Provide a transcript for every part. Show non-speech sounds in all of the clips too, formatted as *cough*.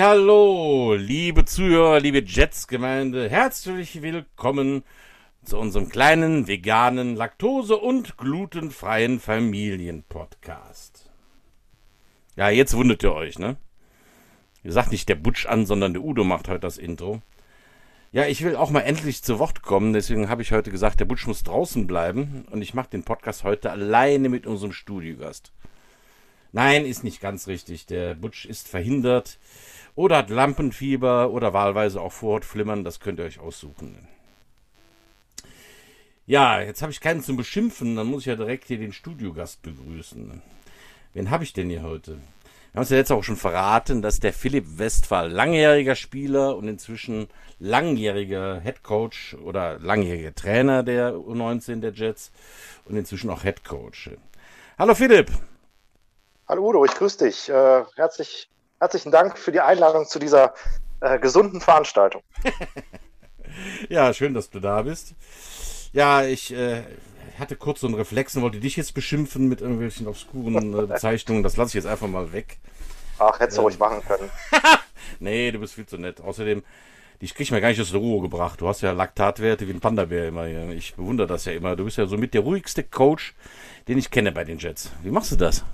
Hallo, liebe Zuhörer, liebe Jets-Gemeinde, herzlich willkommen zu unserem kleinen veganen, laktose- und glutenfreien Familienpodcast. Ja, jetzt wundert ihr euch, ne? Ihr sagt nicht der Butsch an, sondern der Udo macht heute das Intro. Ja, ich will auch mal endlich zu Wort kommen, deswegen habe ich heute gesagt, der Butsch muss draußen bleiben und ich mache den Podcast heute alleine mit unserem Studiogast. Nein, ist nicht ganz richtig. Der Butch ist verhindert oder hat Lampenfieber oder wahlweise auch Vorhautflimmern. Das könnt ihr euch aussuchen. Ja, jetzt habe ich keinen zum Beschimpfen. Dann muss ich ja direkt hier den Studiogast begrüßen. Wen habe ich denn hier heute? Wir haben es ja jetzt auch schon verraten, dass der Philipp Westphal langjähriger Spieler und inzwischen langjähriger Headcoach oder langjähriger Trainer der U19 der Jets und inzwischen auch Headcoach. Hallo Philipp. Hallo Udo, ich grüße dich. Äh, herzlich, herzlichen Dank für die Einladung zu dieser äh, gesunden Veranstaltung. *laughs* ja, schön, dass du da bist. Ja, ich äh, hatte kurz so einen Reflex und wollte dich jetzt beschimpfen mit irgendwelchen obskuren äh, *laughs* Bezeichnungen. Das lasse ich jetzt einfach mal weg. Ach, hättest du ruhig machen können. *laughs* nee, du bist viel zu nett. Außerdem, dich krieg ich mir gar nicht aus der Ruhe gebracht. Du hast ja Laktatwerte wie ein Panda-Bär immer hier. Ich bewundere das ja immer. Du bist ja so mit der ruhigste Coach, den ich kenne bei den Jets. Wie machst du das?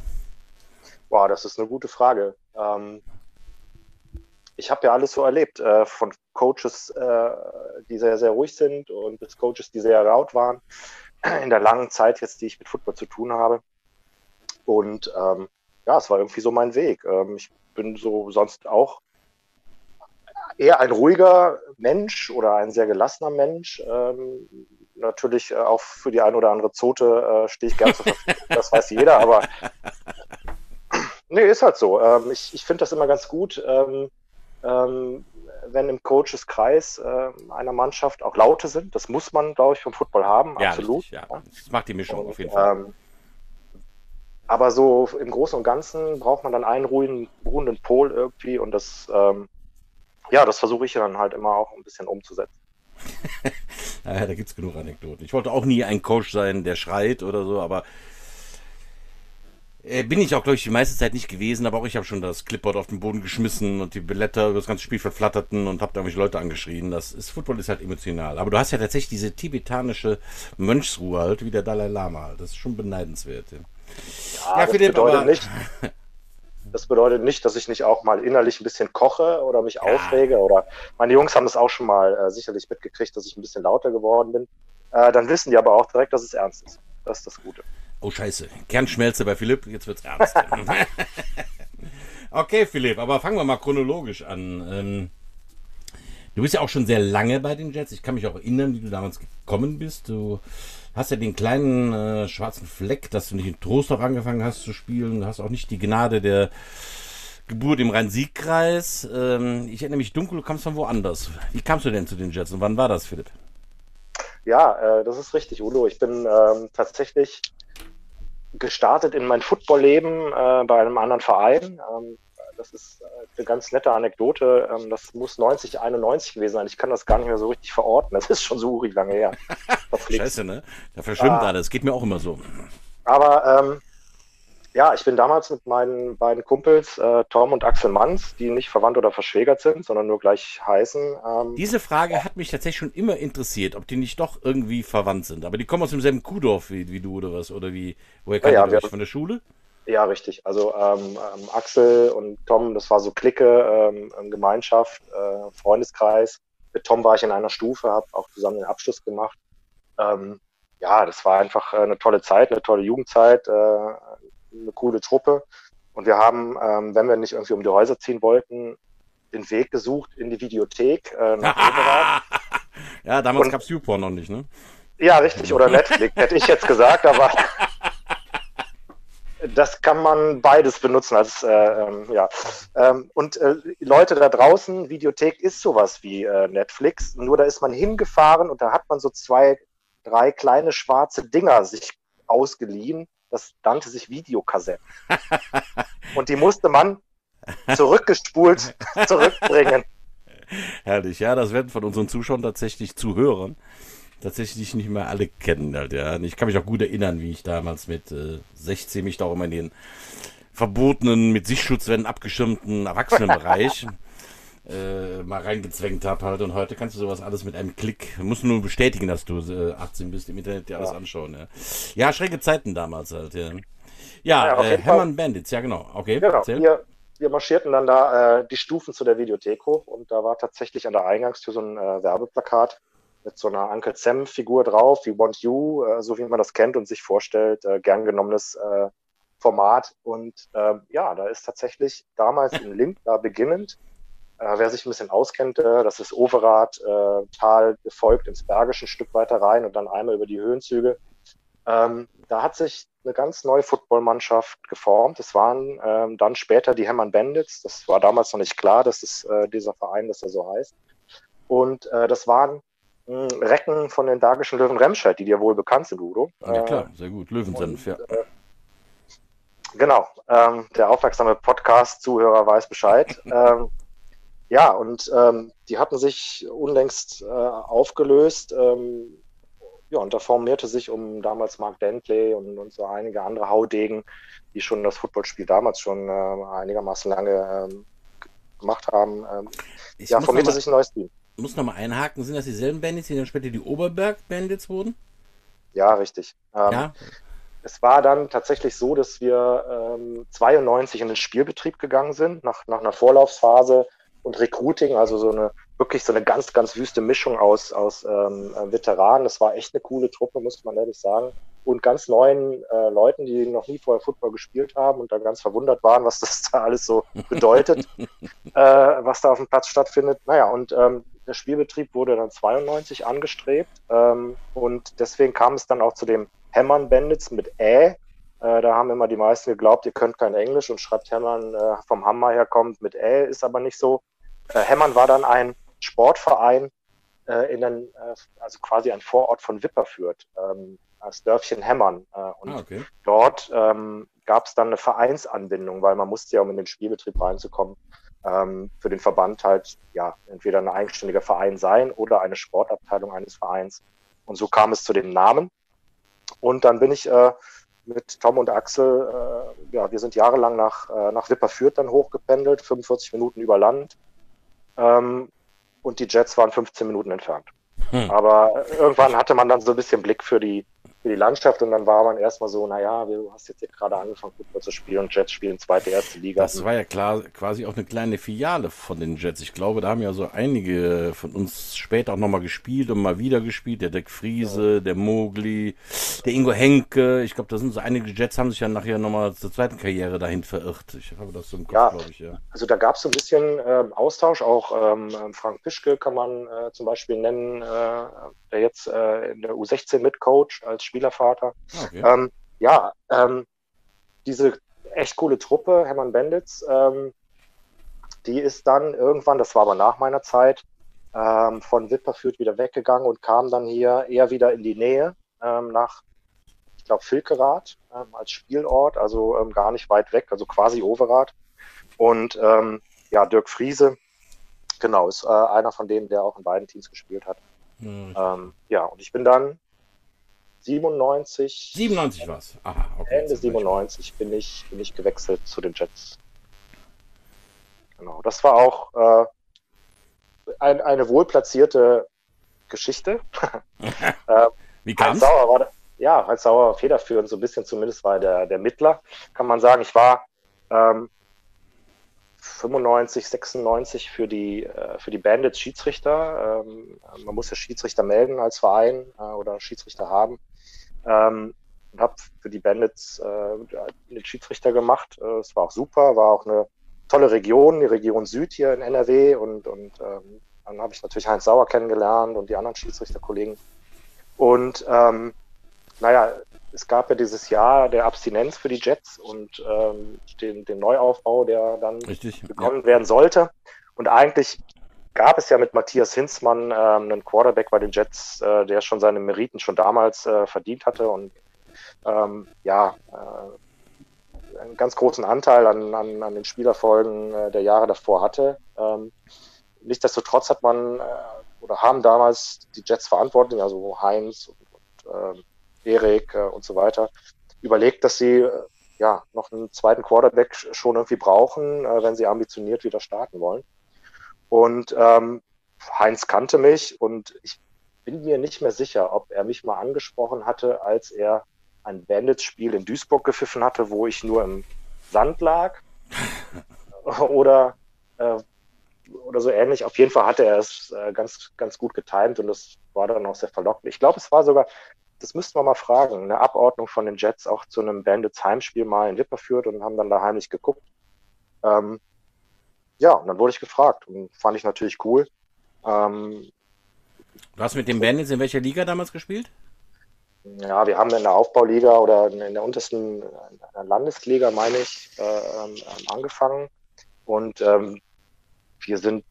Boah, das ist eine gute Frage. Ähm, ich habe ja alles so erlebt, äh, von Coaches, äh, die sehr, sehr ruhig sind und bis Coaches, die sehr laut waren, *clears throat* in der langen Zeit jetzt, die ich mit Football zu tun habe. Und ähm, ja, es war irgendwie so mein Weg. Ähm, ich bin so sonst auch eher ein ruhiger Mensch oder ein sehr gelassener Mensch. Ähm, natürlich äh, auch für die eine oder andere Zote äh, stehe ich gern zur Verfügung. das weiß jeder, aber *laughs* Nee, ist halt so. Ähm, ich ich finde das immer ganz gut, ähm, ähm, wenn im Coacheskreis äh, einer Mannschaft auch Laute sind. Das muss man, glaube ich, vom Football haben. Ja, absolut. Richtig, ja. Das macht die Mischung und, auf jeden Fall. Ähm, aber so im Großen und Ganzen braucht man dann einen ruhigen, ruhenden Pol irgendwie und das, ähm, ja, das versuche ich dann halt immer auch ein bisschen umzusetzen. *laughs* ja, da gibt es genug Anekdoten. Ich wollte auch nie ein Coach sein, der schreit oder so, aber äh, bin ich auch, glaube ich, die meiste Zeit nicht gewesen, aber auch ich habe schon das Clipboard auf den Boden geschmissen und die Blätter über das ganze Spiel verflatterten und habe da irgendwelche Leute angeschrien. Das ist, Football ist halt emotional. Aber du hast ja tatsächlich diese tibetanische Mönchsruhe halt, wie der Dalai Lama halt. Das ist schon beneidenswert. Ja, ja, ja das Philipp, bedeutet aber, nicht. Das bedeutet nicht, dass ich nicht auch mal innerlich ein bisschen koche oder mich ja. aufrege. Oder meine Jungs haben das auch schon mal äh, sicherlich mitgekriegt, dass ich ein bisschen lauter geworden bin. Äh, dann wissen die aber auch direkt, dass es ernst ist. Das ist das Gute. Oh Scheiße, Kernschmelze bei Philipp, jetzt wird's ernst. *laughs* okay, Philipp, aber fangen wir mal chronologisch an. Ähm, du bist ja auch schon sehr lange bei den Jets. Ich kann mich auch erinnern, wie du damals gekommen bist. Du hast ja den kleinen äh, schwarzen Fleck, dass du nicht in Trostorf angefangen hast zu spielen. Du hast auch nicht die Gnade der Geburt im Rhein-Sieg-Kreis. Ähm, ich erinnere mich dunkel, du kamst von woanders. Wie kamst du denn zu den Jets und wann war das, Philipp? Ja, äh, das ist richtig, Udo. Ich bin ähm, tatsächlich gestartet in mein Footballleben äh, bei einem anderen Verein. Ähm, das ist äh, eine ganz nette Anekdote. Ähm, das muss 90, 91 gewesen sein. Ich kann das gar nicht mehr so richtig verorten. Das ist schon so urig lange her. *laughs* Scheiße, ne? Da verschwimmt ah, alles. Geht mir auch immer so. Aber ähm, ja, ich bin damals mit meinen beiden Kumpels, äh, Tom und Axel Manns, die nicht verwandt oder verschwägert sind, sondern nur gleich heißen. Ähm, Diese Frage hat mich tatsächlich schon immer interessiert, ob die nicht doch irgendwie verwandt sind. Aber die kommen aus demselben Kuhdorf wie, wie du oder was? Oder wie, woher kennt ja, euch? Von der Schule? Ja, richtig. Also ähm, ähm, Axel und Tom, das war so Clique, ähm, Gemeinschaft, äh, Freundeskreis. Mit Tom war ich in einer Stufe, habe auch zusammen den Abschluss gemacht. Ähm, ja, das war einfach äh, eine tolle Zeit, eine tolle Jugendzeit, äh, eine coole Truppe. Und wir haben, ähm, wenn wir nicht irgendwie um die Häuser ziehen wollten, den Weg gesucht in die Videothek äh, nach *laughs* Ja, damals gab es YouPorn noch nicht, ne? Ja, richtig. Oder Netflix, hätte ich jetzt gesagt, aber *laughs* das kann man beides benutzen als äh, ähm, ja. Ähm, und äh, Leute da draußen, Videothek ist sowas wie äh, Netflix, nur da ist man hingefahren und da hat man so zwei, drei kleine schwarze Dinger sich ausgeliehen das nannte sich Videokassetten. *laughs* Und die musste man zurückgespult *laughs* zurückbringen. Herrlich, ja, das werden von unseren Zuschauern tatsächlich Zuhörern tatsächlich nicht mehr alle kennen. Halt, ja. Ich kann mich auch gut erinnern, wie ich damals mit äh, 16 mich da auch immer in den verbotenen, mit Sichtschutzwänden abgeschirmten Erwachsenenbereich *laughs* äh, mal reingezwängt habe halt. Und heute kannst du sowas alles mit einem Klick, musst nur bestätigen, dass du äh, 18 bist, im Internet dir alles ja. anschauen. Ja. ja, schräge Zeiten damals halt, ja. Ja, ja äh, Hermann Bandits, ja genau. Okay, genau. Wir, wir marschierten dann da äh, die Stufen zu der Videothek hoch und da war tatsächlich an der Eingangstür so ein äh, Werbeplakat mit so einer Uncle Sam-Figur drauf, wie Want You, äh, so wie man das kennt und sich vorstellt, gern genommenes Format. Und ähm, ja, da ist tatsächlich damals in Limp da beginnend äh, wer sich ein bisschen auskennt, äh, das ist Overath, äh, Tal gefolgt ins Bergische ein Stück weiter rein und dann einmal über die Höhenzüge. Ähm, da hat sich eine ganz neue Footballmannschaft geformt. Es waren ähm, dann später die Hemmern Bandits. Das war damals noch nicht klar, dass es äh, dieser Verein, dass er so heißt. Und äh, das waren mh, hm, Recken von den Bergischen Löwen Remscheid, die dir wohl bekannt sind, Udo. Ja klar, sehr gut. Löwensenf, ja. Äh, genau, ähm, der aufmerksame Podcast-Zuhörer weiß Bescheid. *laughs* ähm, ja, und ähm, die hatten sich unlängst äh, aufgelöst. Ähm, ja, und da formierte sich um damals Mark Dentley und, und so einige andere Haudegen, die schon das Footballspiel damals schon äh, einigermaßen lange ähm, gemacht haben. Ähm, ja, formierte mal, sich ein neues Team. Ich muss nochmal einhaken, sind das dieselben Bandits, die dann später die Oberberg-Bandits wurden? Ja, richtig. Ähm, ja. Es war dann tatsächlich so, dass wir ähm, 92 in den Spielbetrieb gegangen sind, nach, nach einer Vorlaufsphase und Recruiting, also so eine wirklich so eine ganz, ganz wüste Mischung aus, aus ähm, äh, Veteranen. Das war echt eine coole Truppe, muss man ehrlich sagen. Und ganz neuen äh, Leuten, die noch nie vorher Football gespielt haben und da ganz verwundert waren, was das da alles so bedeutet, *laughs* äh, was da auf dem Platz stattfindet. Naja, und ähm, der Spielbetrieb wurde dann 92 angestrebt ähm, und deswegen kam es dann auch zu dem Hämmern Bandits mit Ä. Äh, da haben immer die meisten geglaubt, ihr könnt kein Englisch und schreibt Hämmern äh, vom Hammer herkommt mit Ä, ist aber nicht so. Äh, Hemmern war dann ein Sportverein äh, in den, äh, also quasi ein Vorort von Wipperfürth, ähm, das Dörfchen Hemmern. Äh, und ah, okay. dort ähm, gab es dann eine Vereinsanbindung, weil man musste ja, um in den Spielbetrieb reinzukommen, ähm, für den Verband halt ja entweder ein eigenständiger Verein sein oder eine Sportabteilung eines Vereins. Und so kam es zu dem Namen. Und dann bin ich äh, mit Tom und Axel, äh, ja, wir sind jahrelang nach, äh, nach Wipperfürth dann hochgependelt, 45 Minuten über Land. Ähm, und die Jets waren 15 Minuten entfernt. Hm. Aber irgendwann hatte man dann so ein bisschen Blick für die, für die Landschaft und dann war man erstmal so, naja, du hast jetzt hier gerade angefangen, Football zu spielen und Jets spielen zweite, erste Liga. Das war ja klar quasi auch eine kleine Filiale von den Jets. Ich glaube, da haben ja so einige von uns später auch nochmal gespielt und mal wieder gespielt. Der Deck Friese, ja. der Mogli, der Ingo Henke. Ich glaube, da sind so einige Jets haben sich ja nachher nochmal zur zweiten Karriere dahin verirrt. Ich habe das so im Kopf, ja, glaube ich, ja. Also da gab es so ein bisschen äh, Austausch, auch ähm, Frank Pischke kann man äh, zum Beispiel nennen, äh, der jetzt äh, in der U16 mitcoach als Spielervater. Ah, okay. Ähm, ja, ähm, diese echt coole Truppe, Hermann Benditz, ähm, die ist dann irgendwann, das war aber nach meiner Zeit, ähm, von Wipperfürth wieder weggegangen und kam dann hier eher wieder in die Nähe ähm, nach, ich glaube, Filkerath ähm, als Spielort, also gar nicht weit weg, also quasi Overath. Und ja, Dirk Friese, genau, ist äh, einer von denen, der auch in beiden Teams gespielt hat. Mhm. Ähm, ja, und ich bin dann 97. 97 war es. Okay, Ende 97 bin ich, bin ich gewechselt zu den Jets. Genau. Das war auch äh, ein, eine wohlplatzierte Geschichte. *laughs* äh, Wie kam Sauer war, Ja, Heinz Sauer federführend, so ein bisschen zumindest war der, der Mittler, kann man sagen. Ich war ähm, 95, 96 für die, äh, für die Bandits Schiedsrichter. Ähm, man muss ja Schiedsrichter melden als Verein äh, oder Schiedsrichter haben. Ähm, und habe für die Bandits äh, den Schiedsrichter gemacht. Es war auch super, war auch eine tolle Region, die Region Süd hier in NRW. Und, und ähm, dann habe ich natürlich Heinz Sauer kennengelernt und die anderen Schiedsrichterkollegen. Und ähm, naja, es gab ja dieses Jahr der Abstinenz für die Jets und ähm, den, den, Neuaufbau, der dann Richtig, begonnen ja. werden sollte. Und eigentlich gab es ja mit Matthias Hinzmann ähm, einen Quarterback bei den Jets, äh, der schon seine Meriten schon damals äh, verdient hatte und ähm, ja, äh, einen ganz großen Anteil an, an, an den Spielerfolgen äh, der Jahre davor hatte. Ähm, nichtsdestotrotz hat man äh, oder haben damals die Jets verantwortlich, also Heinz und, und ähm, Erik äh, und so weiter, überlegt, dass sie äh, ja, noch einen zweiten Quarterback schon irgendwie brauchen, äh, wenn sie ambitioniert wieder starten wollen. Und ähm, Heinz kannte mich und ich bin mir nicht mehr sicher, ob er mich mal angesprochen hatte, als er ein Bandits-Spiel in Duisburg gepfiffen hatte, wo ich nur im Sand lag. *laughs* oder, äh, oder so ähnlich. Auf jeden Fall hatte er es äh, ganz, ganz gut getimt und das war dann auch sehr verlockend. Ich glaube, es war sogar, das müssten wir mal fragen, eine Abordnung von den Jets auch zu einem Bandits Heimspiel mal in Wipperfürth und haben dann da heimlich geguckt. Ähm, ja, und dann wurde ich gefragt und fand ich natürlich cool. Ähm, du hast mit den Bandits in welcher Liga damals gespielt? Ja, wir haben in der Aufbauliga oder in der untersten in der Landesliga, meine ich, äh, ähm, angefangen. Und ähm, wir sind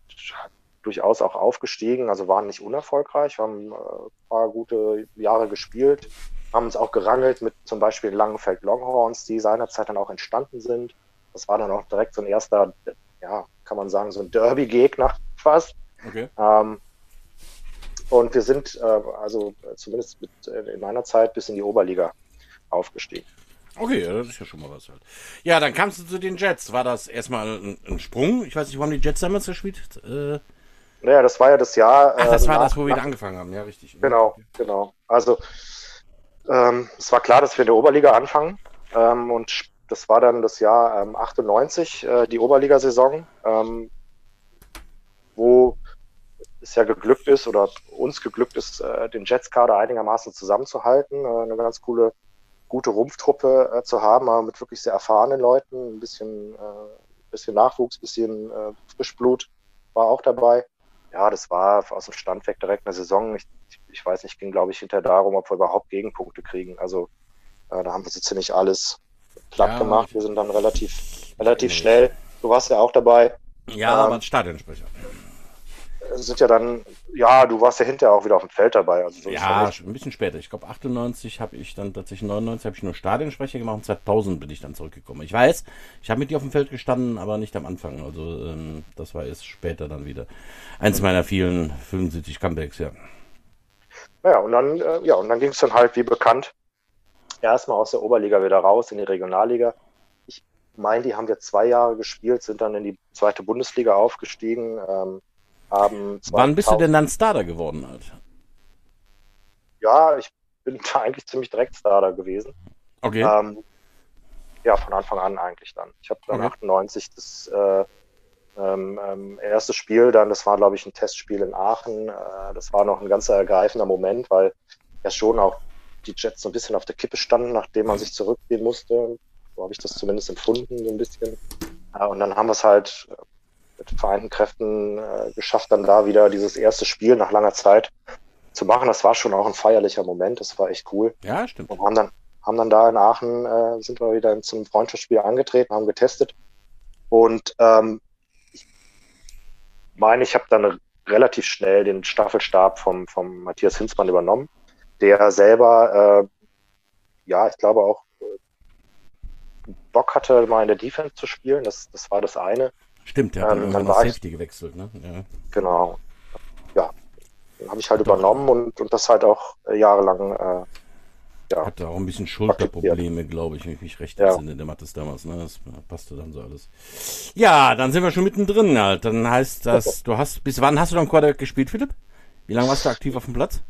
durchaus auch aufgestiegen, also waren nicht unerfolgreich, haben äh, ein paar gute Jahre gespielt, haben uns auch gerangelt mit zum Beispiel Langenfeld Longhorns, die seinerzeit dann auch entstanden sind. Das war dann auch direkt so ein erster, ja, kann man sagen, so ein Derby-Gegner *laughs* fast. Okay. Ähm, und wir sind, äh, also zumindest mit, äh, in meiner Zeit, bis in die Oberliga aufgestiegen. Okay, das ist ja schon mal was halt. Ja, dann kamst du zu den Jets. War das erstmal ein, ein Sprung? Ich weiß nicht, wo haben die Jets damals gespielt? Äh, naja, das war ja das Jahr. Ach, das äh, war nach, das, wo wir nach, angefangen haben, ja, richtig. Genau, genau. Also, ähm, es war klar, dass wir in der Oberliga anfangen. Ähm, und das war dann das Jahr ähm, 98, äh, die Oberligasaison, ähm, wo es ja geglückt ist oder uns geglückt ist, äh, den Jets-Kader einigermaßen zusammenzuhalten. Äh, eine ganz coole, gute Rumpftruppe äh, zu haben, aber mit wirklich sehr erfahrenen Leuten, ein bisschen, äh, bisschen Nachwuchs, ein bisschen äh, Frischblut war auch dabei. Ja, das war aus dem Stand weg direkt eine Saison. Ich, ich weiß nicht, ging glaube ich hinterher darum, ob wir überhaupt Gegenpunkte kriegen. Also äh, da haben wir so ziemlich alles platt ja, gemacht. Wir sind dann relativ, relativ schnell. Du warst ja auch dabei. Ja, ähm, aber Stadionsprecher sind ja dann, ja, du warst ja hinterher auch wieder auf dem Feld dabei. Also so ja, ein bisschen später. Ich glaube 98 habe ich dann tatsächlich 99 habe ich nur Stadionsprecher gemacht und 2000 bin ich dann zurückgekommen. Ich weiß, ich habe mit dir auf dem Feld gestanden, aber nicht am Anfang. Also ähm, das war erst später dann wieder eins meiner vielen 75 Comebacks, ja. Ja, und dann, äh, ja, und dann ging es dann halt wie bekannt erstmal aus der Oberliga wieder raus in die Regionalliga. Ich meine, die haben wir zwei Jahre gespielt, sind dann in die zweite Bundesliga aufgestiegen. Ähm, haben Wann bist du denn dann Starter geworden? Halt? Ja, ich bin *laughs* da eigentlich ziemlich direkt Starter gewesen. Okay. Ähm, ja, von Anfang an eigentlich dann. Ich habe dann okay. 98 das äh, ähm, ähm, erste Spiel dann, das war glaube ich ein Testspiel in Aachen. Äh, das war noch ein ganz ergreifender Moment, weil ja schon auch die Jets so ein bisschen auf der Kippe standen, nachdem man sich zurückgehen musste. So habe ich das zumindest empfunden, so ein bisschen. Und dann haben wir es halt mit vereinten Kräften äh, geschafft, dann da wieder dieses erste Spiel nach langer Zeit zu machen. Das war schon auch ein feierlicher Moment. Das war echt cool. Ja, stimmt. Und haben dann, haben dann da in Aachen, äh, sind wir wieder zum Freundschaftsspiel angetreten, haben getestet. Und ähm, ich meine, ich habe dann relativ schnell den Staffelstab vom, vom Matthias Hinzmann übernommen, der selber, äh, ja, ich glaube auch äh, Bock hatte, mal in der Defense zu spielen. Das, das war das eine. Stimmt, der hat ähm, dann, dann Safety ich, gewechselt, ne? Ja. Genau. Ja. Dann habe ich halt Doch. übernommen und, und das halt auch äh, jahrelang. Äh, ja, Hatte auch ein bisschen Schulterprobleme, glaube ich, wenn ich mich recht entsinne. Ja. Der macht das damals, ne? Das passte dann so alles. Ja, dann sind wir schon mittendrin halt. Dann heißt das, *laughs* du hast, bis wann hast du dann Quarterback gespielt, Philipp? Wie lange warst du aktiv auf dem Platz?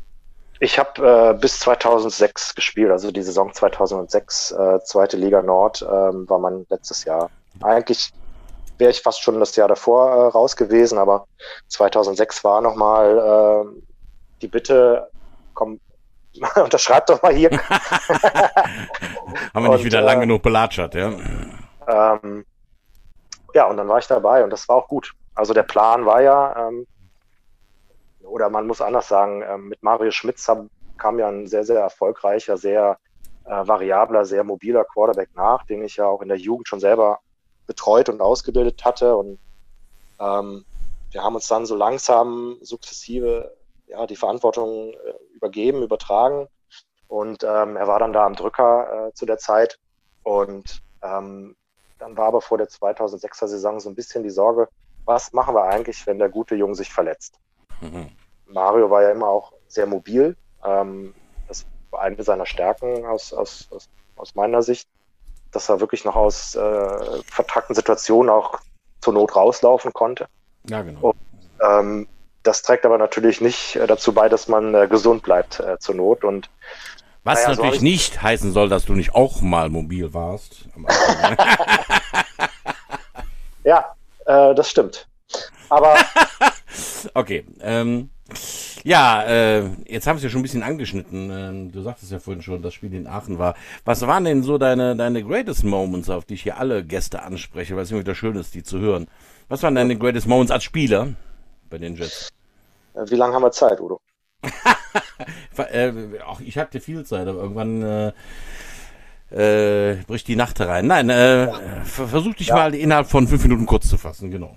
Ich habe äh, bis 2006 gespielt, also die Saison 2006, äh, zweite Liga Nord, äh, war mein letztes Jahr. Eigentlich wäre ich fast schon das Jahr davor äh, raus gewesen, aber 2006 war nochmal äh, die Bitte, komm, *laughs* unterschreib doch mal hier. *laughs* Haben wir nicht wieder äh, lang genug belatschert, ja? Ähm, ja, und dann war ich dabei und das war auch gut. Also der Plan war ja, ähm, oder man muss anders sagen, ähm, mit Mario Schmitz kam ja ein sehr, sehr erfolgreicher, sehr äh, variabler, sehr mobiler Quarterback nach, den ich ja auch in der Jugend schon selber betreut und ausgebildet hatte. Und ähm, wir haben uns dann so langsam sukzessive ja, die Verantwortung äh, übergeben, übertragen. Und ähm, er war dann da am Drücker äh, zu der Zeit. Und ähm, dann war aber vor der 2006er Saison so ein bisschen die Sorge, was machen wir eigentlich, wenn der gute Junge sich verletzt? Mhm. Mario war ja immer auch sehr mobil. Ähm, das war eine seiner Stärken aus, aus, aus, aus meiner Sicht. dass er wirklich noch aus äh, vertrackten Situationen auch zur Not rauslaufen konnte. Ja, genau. Und, ähm, das trägt aber natürlich nicht äh, dazu bei, dass man äh, gesund bleibt äh, zur Not. Und was naja, natürlich so nicht heißen soll, dass du nicht auch mal mobil warst. *laughs* ja, äh, das stimmt. Aber *laughs* okay. Ähm, ja, äh, jetzt haben Sie ja schon ein bisschen angeschnitten. Ähm, du sagtest ja vorhin schon, das Spiel in Aachen war. Was waren denn so deine, deine greatest Moments, auf die ich hier alle Gäste anspreche, weil es immer wieder schön ist, die zu hören? Was waren deine greatest Moments als Spieler bei den Jets? Wie lange haben wir Zeit, Udo? *laughs* äh, auch ich hatte viel Zeit, aber irgendwann äh, äh, bricht die Nacht herein. Nein, äh, versuch dich ja. mal innerhalb von fünf Minuten kurz zu fassen, genau.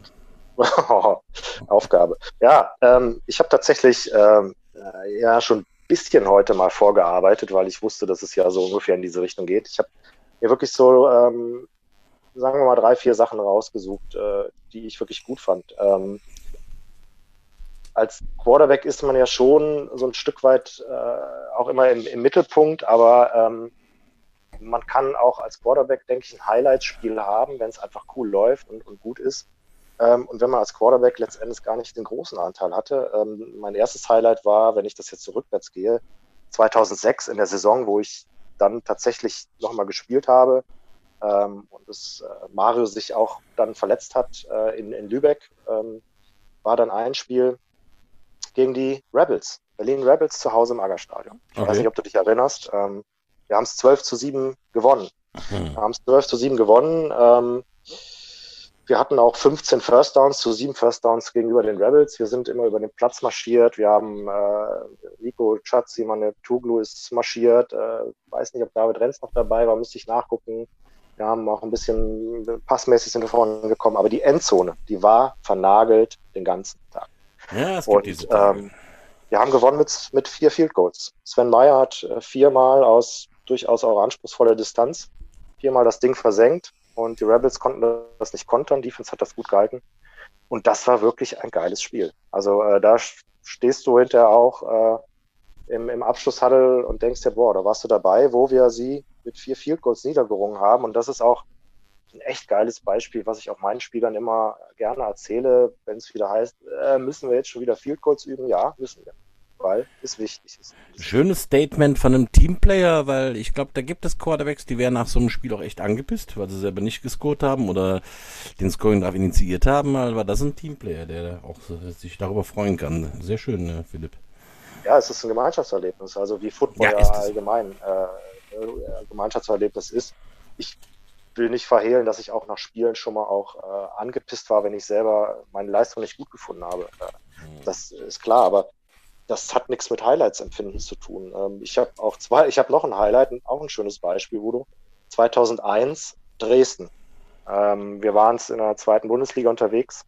*laughs* Aufgabe. Ja, ähm, ich habe tatsächlich ähm, äh, ja schon ein bisschen heute mal vorgearbeitet, weil ich wusste, dass es ja so ungefähr in diese Richtung geht. Ich habe mir wirklich so, ähm, sagen wir mal, drei, vier Sachen rausgesucht, äh, die ich wirklich gut fand. Ähm, als Quarterback ist man ja schon so ein Stück weit äh, auch immer im, im Mittelpunkt, aber ähm, man kann auch als Quarterback, denke ich, ein Highlight-Spiel haben, wenn es einfach cool läuft und, und gut ist. Ähm, und wenn man als Quarterback letztendlich gar nicht den großen Anteil hatte. Ähm, mein erstes Highlight war, wenn ich das jetzt zurückwärts gehe, 2006 in der Saison, wo ich dann tatsächlich nochmal gespielt habe ähm, und das äh, Mario sich auch dann verletzt hat äh, in, in Lübeck, war dann ein Spiel, gegen die Rebels, Berlin Rebels zu Hause im Aggerstadion. Ich okay. weiß nicht, ob du dich erinnerst. Wir haben es 12 zu 7 gewonnen. Mhm. Wir haben es 12 zu 7 gewonnen. Wir hatten auch 15 First Downs zu 7 First Downs gegenüber den Rebels. Wir sind immer über den Platz marschiert. Wir haben äh, Rico Chatzi, meine Tuglu ist marschiert. Äh, weiß nicht, ob David Renz noch dabei war, müsste ich nachgucken. Wir haben auch ein bisschen passmäßig sind wir vorne gekommen, aber die Endzone, die war vernagelt den ganzen Tag. Ja, es gibt und, diese ähm, wir haben gewonnen mit, mit vier Field Goals. Sven Meyer hat äh, viermal aus durchaus auch anspruchsvoller Distanz viermal das Ding versenkt und die Rebels konnten das nicht kontern. Defense hat das gut gehalten. Und das war wirklich ein geiles Spiel. Also äh, da stehst du hinterher auch äh, im, im Abschlusshuddle und denkst dir, boah, da warst du dabei, wo wir sie mit vier Field Goals niedergerungen haben. Und das ist auch ein echt geiles Beispiel, was ich auch meinen Spielern immer gerne erzähle, wenn es wieder heißt, äh, müssen wir jetzt schon wieder Field Goals üben? Ja, müssen wir. Weil es wichtig ist. Schönes Statement von einem Teamplayer, weil ich glaube, da gibt es Quarterbacks, die wären nach so einem Spiel auch echt angepisst, weil sie selber nicht gescored haben oder den Scoring Drive initiiert haben, aber das ist ein Teamplayer, der auch sich darüber freuen kann. Sehr schön, äh, Philipp. Ja, es ist ein Gemeinschaftserlebnis, also wie Football ja, allgemein äh, Gemeinschaftserlebnis ist. Ich will nicht verhehlen, dass ich auch nach Spielen schon mal auch äh, angepisst war, wenn ich selber meine Leistung nicht gut gefunden habe. Äh, das ist klar, aber das hat nichts mit Highlights-Empfinden zu tun. Ähm, ich habe auch zwei, ich habe noch ein Highlight, auch ein schönes Beispiel, Udo. 2001 Dresden. Ähm, wir waren in der zweiten Bundesliga unterwegs,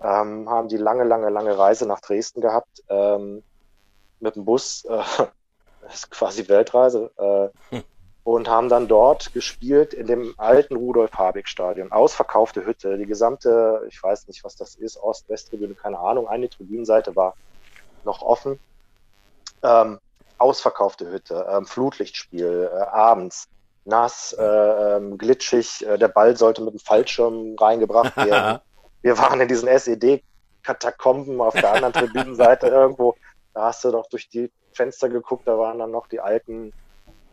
ähm, haben die lange, lange, lange Reise nach Dresden gehabt ähm, mit dem Bus. Äh, das *laughs* ist quasi Weltreise. Äh, hm und haben dann dort gespielt in dem alten Rudolf-Habig-Stadion. Ausverkaufte Hütte, die gesamte, ich weiß nicht, was das ist, Ost-West-Tribüne, keine Ahnung, eine Tribünenseite war noch offen. Ähm, ausverkaufte Hütte, ähm, Flutlichtspiel, äh, abends, nass, äh, ähm, glitschig, äh, der Ball sollte mit dem Fallschirm reingebracht *laughs* werden. Wir waren in diesen SED-Katakomben auf der anderen Tribünenseite *laughs* irgendwo. Da hast du doch durch die Fenster geguckt, da waren dann noch die alten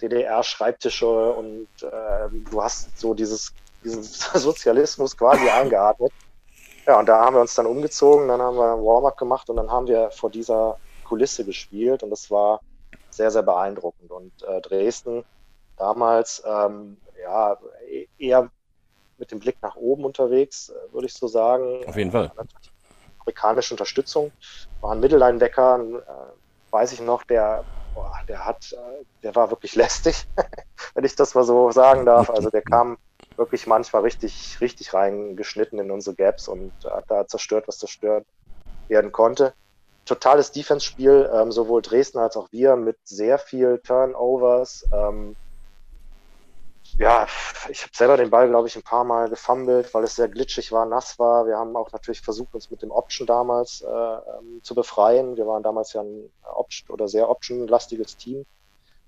DDR-Schreibtische und äh, du hast so dieses, diesen *laughs* Sozialismus quasi eingeatmet. Ja, und da haben wir uns dann umgezogen, dann haben wir ein Warm-up gemacht und dann haben wir vor dieser Kulisse gespielt und das war sehr, sehr beeindruckend. Und äh, Dresden damals, ähm, ja, e-, eher mit dem Blick nach oben unterwegs, äh, würde ich so sagen. Auf jeden Fall. Amerikanische Unterstützung, war ein Mittellinewecker, äh, weiß ich noch, der boah, der hat, äh, der war wirklich *laughs* lästig, wenn ich das mal so sagen darf. Also der kam wirklich manchmal richtig, richtig reingeschnitten in unsere Gaps und hat da zerstört, was zerstört werden konnte. Totales Defense-Spiel, ähm, sowohl Dresden als auch wir mit sehr viel Turnovers. Ähm, ja, ich habe selber den Ball, glaube ich, ein paar Mal gefummelt, weil es sehr glitschig war, nass war. Wir haben auch natürlich versucht, uns mit dem Option damals äh, ähm, zu befreien. Wir waren damals ja ein Option oder sehr Option-lastiges Team.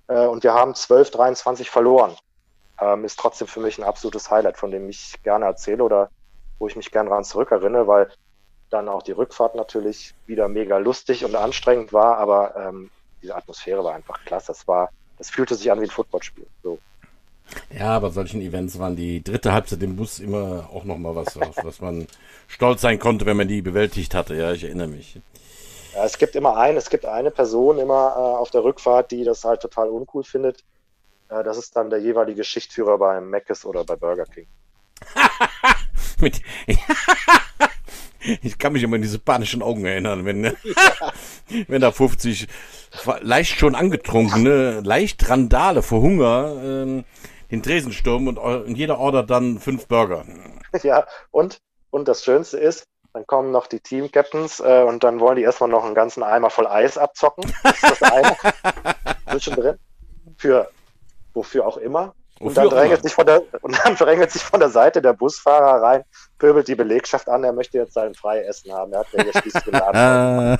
Äh, und wir haben 12, 23 verloren. Ähm, ist trotzdem für mich ein absolutes Highlight, von dem ich gerne erzähle oder wo ich mich gerne daran zurückerinnere, weil dann auch die Rückfahrt natürlich wieder mega lustig und anstrengend war, aber ähm, diese Atmosphäre war einfach klasse. Das war, das fühlte sich an wie ein Footballspiel. So. Ja, bei solchen Events waren die dritte Halbzeit im Bus immer auch nochmal was, auf was man stolz sein konnte, wenn man die bewältigt hatte. Ja, ich erinnere mich. Ja, es gibt immer ein, es gibt eine Person immer äh, auf der Rückfahrt, die das halt total uncool findet. Das ist dann der jeweilige Schichtführer beim Mc's oder bei Burger King. *laughs* Mit, *laughs* ich kann mich immer an diese panischen Augen erinnern, wenn, ja. *laughs* wenn da 50 leicht schon angetrunkene, leicht Randale vor Hunger ähm, den Tresen stürmen und, und jeder ordert dann fünf Burger. Ja, und, und das Schönste ist, dann kommen noch die Team-Captains äh, und dann wollen die erstmal noch einen ganzen Eimer voll Eis abzocken. Das ist das eine. Zwischendrin. Für wofür auch immer. Und dann, drängelt sich von der, *laughs* und dann drängelt sich von der Seite der Busfahrer rein, pöbelt die Belegschaft an, er möchte jetzt sein Freiessen haben. Er hat mir hier *laughs* schließlich geladen. *laughs*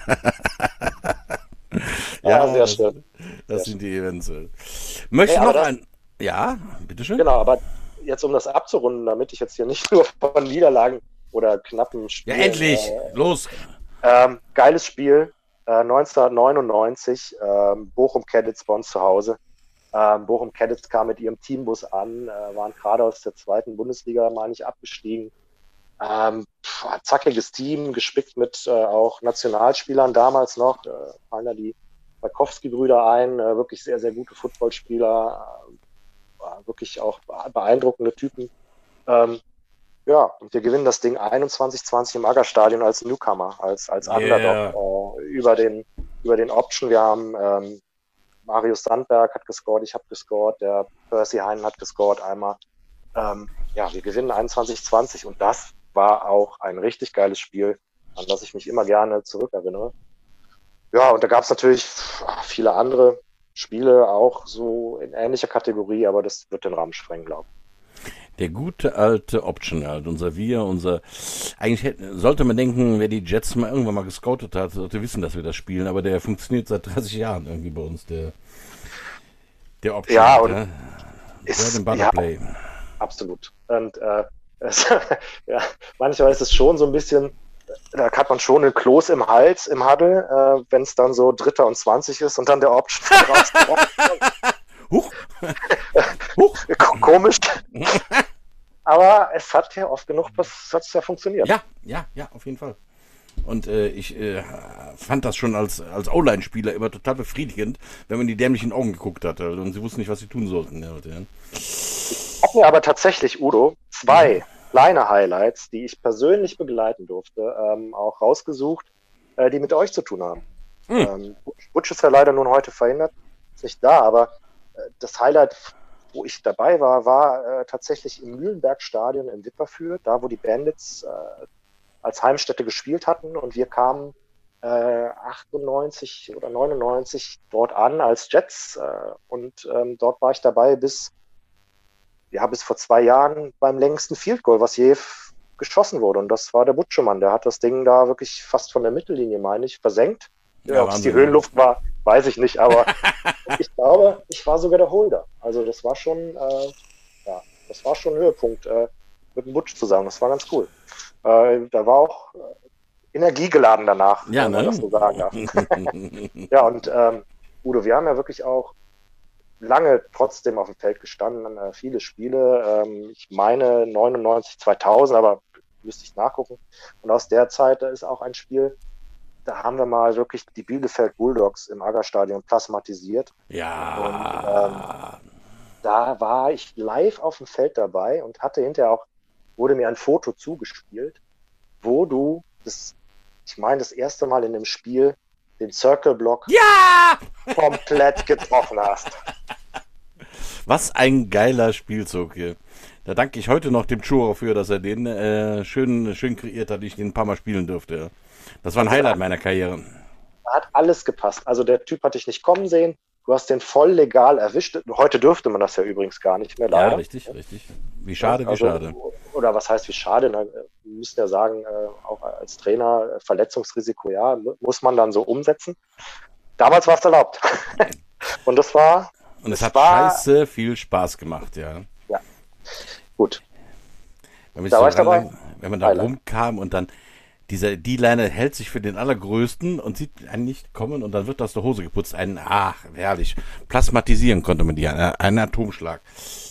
ja, sehr schön. Das, das sind die Events. Möchte hey, noch das, ein. Ja, bitteschön. Genau, aber jetzt um das abzurunden, damit ich jetzt hier nicht nur von Niederlagen oder knappen Spielen. Ja, endlich! Äh, Los! Ähm, geiles Spiel. Äh, 1999, ähm, Bochum Cadets uns zu Hause. Ähm, Bochum Cadets kam mit ihrem Teambus an, äh, waren gerade aus der zweiten Bundesliga, meine ich, abgestiegen. Ähm, pff, zackiges Team, gespickt mit äh, auch Nationalspielern damals noch. Äh, fallen da die Barkowski-Brüder ein, äh, wirklich sehr, sehr gute Footballspieler, äh, wirklich auch beeindruckende Typen. Ähm, ja, und wir gewinnen das Ding 21-20 im Aggerstadion als Newcomer, als, als yeah. Underdog äh, über, den, über den Option. Wir haben ähm, Marius Sandberg hat gescored, ich habe gescored, der Percy Heinen hat gescored einmal. Ähm, ja, wir gewinnen 21-20 und das war auch ein richtig geiles Spiel, an das ich mich immer gerne zurückerinnere. Ja, und da gab es natürlich viele andere Spiele, auch so in ähnlicher Kategorie, aber das wird den Rahmen sprengen, glaube ich. Der gute alte Optional, unser Wir, unser. Eigentlich hätte, sollte man denken, wer die Jets mal irgendwann mal gescoutet hat, sollte wissen, dass wir das spielen, aber der funktioniert seit *laughs* 30 Jahren irgendwie bei uns, der, der Optional. Ja, und ja. Ist, ja, Play. absolut. Und äh, *laughs* es, ja, manchmal ist es schon so ein bisschen, da hat man schon einen Kloß im Hals im Huddle, äh, wenn es dann so Dritter und 20 ist und dann der Option *laughs* rauskommt. Huch. *laughs* Huch. Komisch. *laughs* Aber es hat ja oft genug was hat's ja funktioniert. Ja, ja, ja, auf jeden Fall. Und äh, ich äh, fand das schon als, als O-Line-Spieler immer total befriedigend, wenn man die dämlichen Augen geguckt hatte und sie wussten nicht, was sie tun sollten. Ja, Ich habe mir aber tatsächlich, Udo, zwei ja. kleine Highlights, die ich persönlich begleiten durfte, ähm, auch rausgesucht, äh, die mit euch zu tun haben. Hm. Ähm, Butch ist ja leider nun heute verhindert, ist nicht da, aber das Highlight, wo ich dabei war, war äh, tatsächlich im Mühlenberg-Stadion in Wipperfürth, da wo die Bandits äh, als Heimstätte gespielt hatten. Und wir kamen äh, 98 oder 99 dort an als Jets äh, und ähm, dort war ich dabei bis ja bis vor zwei Jahren beim längsten Field Goal, was je geschossen wurde. Und das war der Butschemann, der hat das Ding da wirklich fast von der Mittellinie, meine ich, versenkt. Ja, Ob es die Höhenluft war, weiß ich nicht, aber *laughs* ich glaube, ich war sogar der Holder. Also das war schon, äh, ja, das war schon ein Höhepunkt, äh, mit dem Butch zusammen. Das war ganz cool. Äh, da war auch äh, energiegeladen danach, ja, wenn man ne? das so sagen darf. *laughs* ja, und ähm, Udo, wir haben ja wirklich auch lange trotzdem auf dem Feld gestanden, äh, viele Spiele. Ähm, ich meine 99, 2000, aber müsste ich nachgucken. Und aus der Zeit ist auch ein Spiel, da haben wir mal wirklich die Bielefeld Bulldogs im Aggerstadion plasmatisiert. Ja. Und, ähm, da war ich live auf dem Feld dabei und hatte hinterher auch, wurde mir ein Foto zugespielt, wo du das, ich meine, das erste Mal in dem Spiel den Circle Block ja! komplett getroffen hast. Was ein geiler Spielzug hier. Da danke ich heute noch dem Churro für, dass er den äh, schön, schön kreiert hat, ich den ein paar Mal spielen durfte. Das war ein Highlight meiner Karriere. Da hat alles gepasst. Also der Typ hat dich nicht kommen sehen. Du hast den voll legal erwischt. Heute dürfte man das ja übrigens gar nicht mehr. Leider. Ja, richtig, richtig. Wie schade, also, wie schade. Oder was heißt wie schade? Na, wir müssen ja sagen, äh, auch als Trainer, äh, Verletzungsrisiko, ja, muss man dann so umsetzen. Damals war es erlaubt. *laughs* Und das war. Und es hat war, scheiße viel Spaß gemacht, ja. Gut. Wenn, da so lang, wenn man da Highlight. rumkam und dann dieser D-Liner hält sich für den allergrößten und sieht einen nicht kommen und dann wird aus der Hose geputzt. Ein, ach, herrlich. Plasmatisieren konnte man die, ein, ein Atomschlag.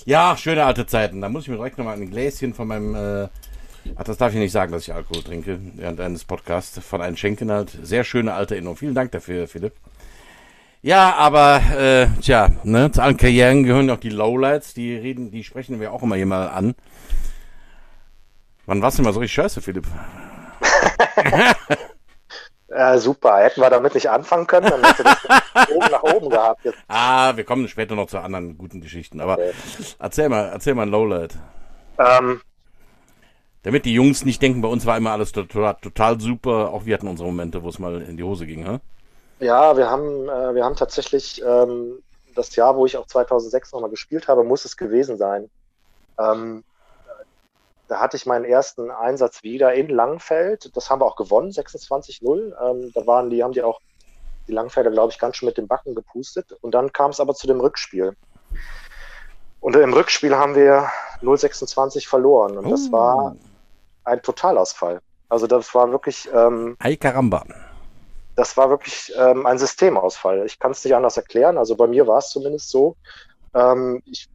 Ja, schöne alte Zeiten. Da muss ich mir direkt nochmal ein Gläschen von meinem, äh, ach, das darf ich nicht sagen, dass ich Alkohol trinke während eines Podcasts von einem Schenken halt. Sehr schöne alte Erinnerung. Vielen Dank dafür, Philipp. Ja, aber, äh, tja, ne, zu allen Karrieren gehören auch die Lowlights, die reden, die sprechen wir auch immer hier mal an. Wann warst du immer so richtig scheiße, Philipp? *laughs* *laughs* ja, super. Hätten wir damit nicht anfangen können, dann hätte das *laughs* oben nach oben gehabt. Jetzt. Ah, wir kommen später noch zu anderen guten Geschichten. Aber okay. erzähl mal, erzähl mal ein Lowlight. Ähm, Damit die Jungs nicht denken, bei uns war immer alles total, total super. Auch wir hatten unsere Momente, wo es mal in die Hose ging, hä? Ja, wir haben, äh, wir haben tatsächlich ähm, das Jahr, wo ich auch 2006 nochmal gespielt habe, muss es gewesen sein. Ähm, da hatte ich meinen ersten Einsatz wieder in Langfeld. Das haben wir auch gewonnen, 26-0. Ähm, da waren die, haben die auch die Langfelder, glaube ich, ganz schön mit den Backen gepustet. Und dann kam es aber zu dem Rückspiel. Und im Rückspiel haben wir 0-26 verloren. Und oh. das war ein Totalausfall. Also das war wirklich. Ähm, Ay caramba. Das war wirklich ähm, ein Systemausfall. Ich kann es nicht anders erklären. Also bei mir war es zumindest so. Ähm, ich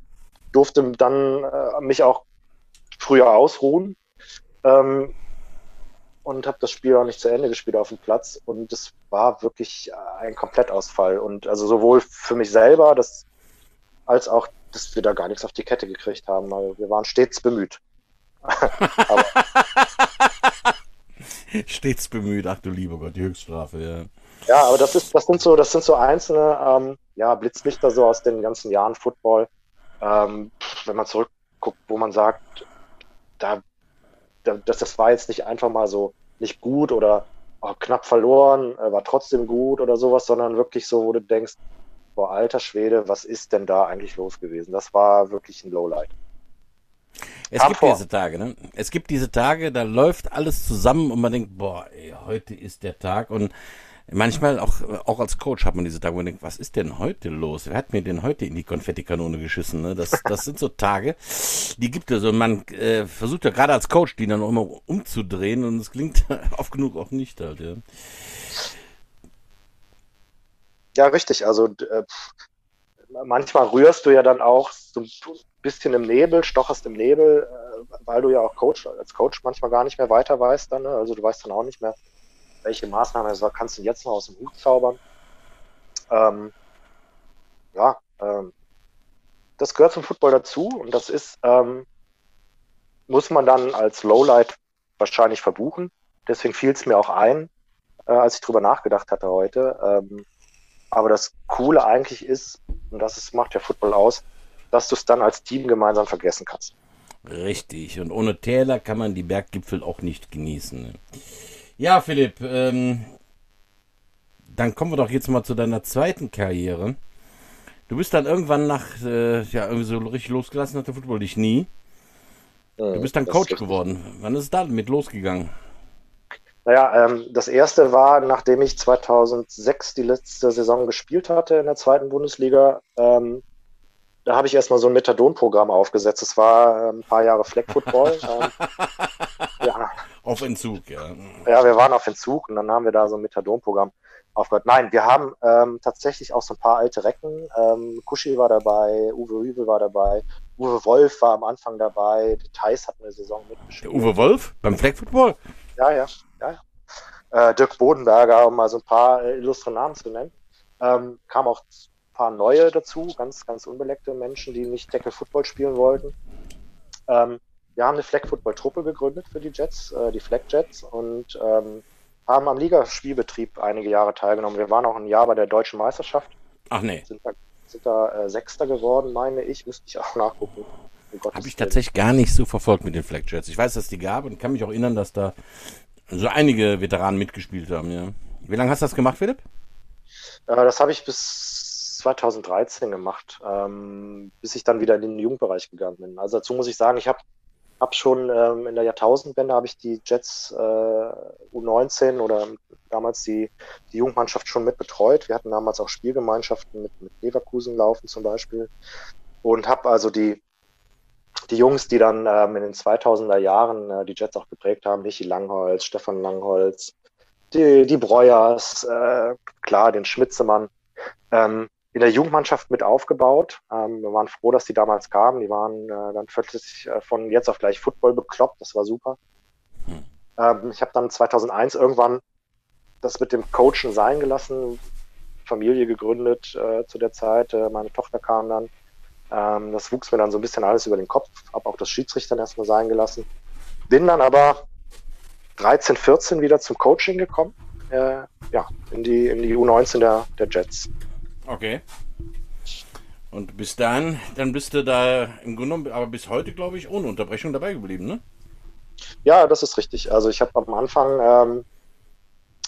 durfte dann äh, mich auch früher ausruhen. Ähm, und habe das Spiel auch nicht zu Ende gespielt auf dem Platz. Und es war wirklich ein Komplettausfall. Und also sowohl für mich selber, das, als auch, dass wir da gar nichts auf die Kette gekriegt haben. weil wir waren stets bemüht. *laughs* *laughs* stets bemüht, ach du lieber Gott, die Höchststrafe, ja. Ja, aber das ist, das sind so, das sind so einzelne ähm, ja, Blitzlichter so aus den ganzen Jahren Football. Ähm, wenn man zurückguckt, wo man sagt, da, da, das, das war jetzt nicht einfach mal so nicht gut oder oh, knapp verloren, äh, war trotzdem gut oder sowas, sondern wirklich so, wo du denkst, boah, alter Schwede, was ist denn da eigentlich los gewesen? Das war wirklich ein Lowlight. Es Kam gibt vor. diese Tage, ne? Es gibt diese Tage, da läuft alles zusammen und man denkt, boah, ey, heute ist der Tag und Manchmal auch, auch als Coach hat man diese Tage, wo man denkt, was ist denn heute los? Wer hat mir denn heute in die Konfettikanone geschissen? Ne? Das, das sind so Tage, die gibt es. Und man äh, versucht ja gerade als Coach, die dann auch immer umzudrehen und es klingt *laughs* oft genug auch nicht halt, ja. Ja, richtig. Also äh, manchmal rührst du ja dann auch so bisschen im Nebel, stocherst im Nebel, äh, weil du ja auch Coach, als Coach manchmal gar nicht mehr weiter weißt dann. Ne? Also du weißt dann auch nicht mehr, welche Maßnahmen also kannst du jetzt noch aus dem Hut zaubern. Ähm, ja, ähm, das gehört zum Football dazu und das ist, ähm, muss man dann als Lowlight wahrscheinlich verbuchen. Deswegen fiel es mir auch ein, äh, als ich drüber nachgedacht hatte heute. Ähm, aber das Coole eigentlich ist, und das ist, macht ja Football aus, dass du es dann als Team gemeinsam vergessen kannst. Richtig. Und ohne Täler kann man die Berggipfel auch nicht genießen. Ne? Ja, Philipp, ähm, dann kommen wir doch jetzt mal zu deiner zweiten Karriere. Du bist dann irgendwann nach, äh, ja, irgendwie so richtig losgelassen hat der Football dich nie. Du bist dann Coach geworden. Wann ist es damit losgegangen? Naja, ähm, das erste war, nachdem ich 2006 die letzte Saison gespielt hatte in der zweiten Bundesliga, ähm, da habe ich erstmal so ein Methadon-Programm aufgesetzt. Das war äh, ein paar Jahre Flag Football. *laughs* ähm, ja. Auf Entzug, ja. Ja, wir waren auf Entzug und dann haben wir da so ein Methadon-Programm aufgehört. Nein, wir haben ähm, tatsächlich auch so ein paar alte Recken. Ähm, Kushi war dabei, Uwe Rübel war dabei, Uwe Wolf war am Anfang dabei, Thais hat eine Saison mitgespielt. Der Uwe Wolf beim Flag Football? Ja, ja, ja. ja. Äh, Dirk Bodenberger, um mal so ein paar äh, illustre Namen zu nennen. Ähm, kam auch paar neue dazu, ganz, ganz unbeleckte Menschen, die nicht Tackle Football spielen wollten. Ähm, wir haben eine Flag Football Truppe gegründet für die Jets, äh, die Flag Jets und ähm, haben am Ligaspielbetrieb einige Jahre teilgenommen. Wir waren auch ein Jahr bei der deutschen Meisterschaft. Ach nee. Sind da, sind da äh, Sechster geworden, meine ich, müsste ich auch nachgucken. Habe ich tatsächlich gar nicht so verfolgt mit den Flag Jets. Ich weiß, dass die gab und kann mich auch erinnern, dass da so einige Veteranen mitgespielt haben, ja. Wie lange hast du das gemacht, Philipp? Äh, das habe ich bis 2013 gemacht, ähm, bis ich dann wieder in den Jugendbereich gegangen bin. Also dazu muss ich sagen, ich habe habe schon ähm, in der Jahrtausendwende habe ich die Jets äh, U19 oder damals die, die Jugendmannschaft schon mit betreut. Wir hatten damals auch Spielgemeinschaften mit, mit Leverkusen laufen zum Beispiel und habe also die die Jungs, die dann ähm, in den 2000er Jahren äh, die Jets auch geprägt haben, Michi Langholz, Stefan Langholz, die, die Breuers, äh, klar, den Schmitzemann, ähm, in der Jugendmannschaft mit aufgebaut. Ähm, wir waren froh, dass die damals kamen. Die waren äh, dann plötzlich äh, von jetzt auf gleich Football bekloppt. Das war super. Hm. Ähm, ich habe dann 2001 irgendwann das mit dem Coachen sein gelassen, Familie gegründet äh, zu der Zeit. Äh, meine Tochter kam dann. Ähm, das wuchs mir dann so ein bisschen alles über den Kopf, habe auch das Schiedsrichtern erstmal sein gelassen. Bin dann aber 13, 14 wieder zum Coaching gekommen, äh, ja, in die, in die U19 der, der Jets. Okay. Und bis dahin, dann bist du da im Grunde, aber bis heute, glaube ich, ohne Unterbrechung dabei geblieben, ne? Ja, das ist richtig. Also ich habe am Anfang, ähm,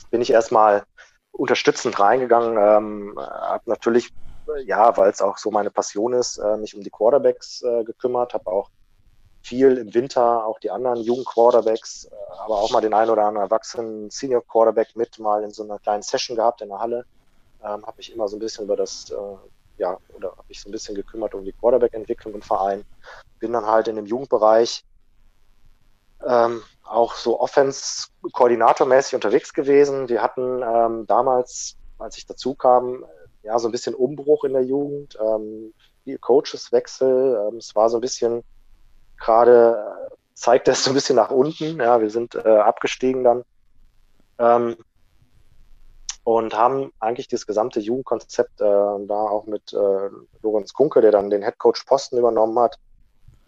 bin ich erstmal unterstützend reingegangen, ähm, habe natürlich ja, weil es auch so meine Passion ist, äh, mich um die Quarterbacks äh, gekümmert, habe auch viel im Winter auch die anderen Jugend-Quarterbacks, äh, aber auch mal den einen oder anderen erwachsenen Senior-Quarterback mit mal in so einer kleinen Session gehabt in der Halle. Ähm, habe mich immer so ein bisschen über das, äh, ja, oder habe mich so ein bisschen gekümmert um die Quarterback-Entwicklung im Verein. Bin dann halt in dem Jugendbereich ähm, auch so Offense-Koordinatormäßig unterwegs gewesen. Wir hatten ähm, damals, als ich dazu kam, ja, so ein bisschen Umbruch in der Jugend, ähm, viel Coacheswechsel. Ähm, es war so ein bisschen gerade, äh, zeigt das so ein bisschen nach unten. Ja, wir sind äh, abgestiegen dann. Ähm, und haben eigentlich das gesamte Jugendkonzept äh, da auch mit äh, Lorenz Kunke, der dann den Headcoach-Posten übernommen hat,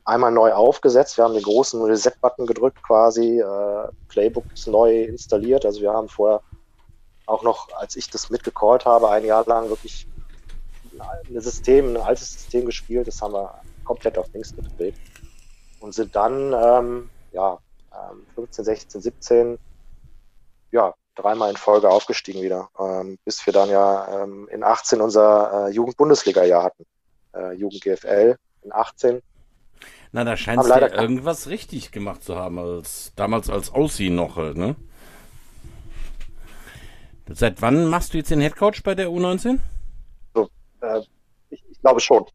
einmal neu aufgesetzt. Wir haben den großen Reset-Button gedrückt quasi, äh, Playbooks neu installiert. Also wir haben vorher auch noch, als ich das mitgecallt habe, ein Jahr lang wirklich ein System, ein altes System gespielt. Das haben wir komplett auf links gedreht und sind dann, ähm, ja, 15, 16, 17, ja, dreimal in Folge aufgestiegen wieder, ähm, bis wir dann ja ähm, in 18 unser äh, Jugend-Bundesliga-Jahr hatten. Äh, Jugend-GFL in 18. Na, da scheint es ja irgendwas richtig gemacht zu haben, als damals als Aussie noch, ne? Seit wann machst du jetzt den Headcoach bei der U19? So, äh, ich, ich, glaube schon.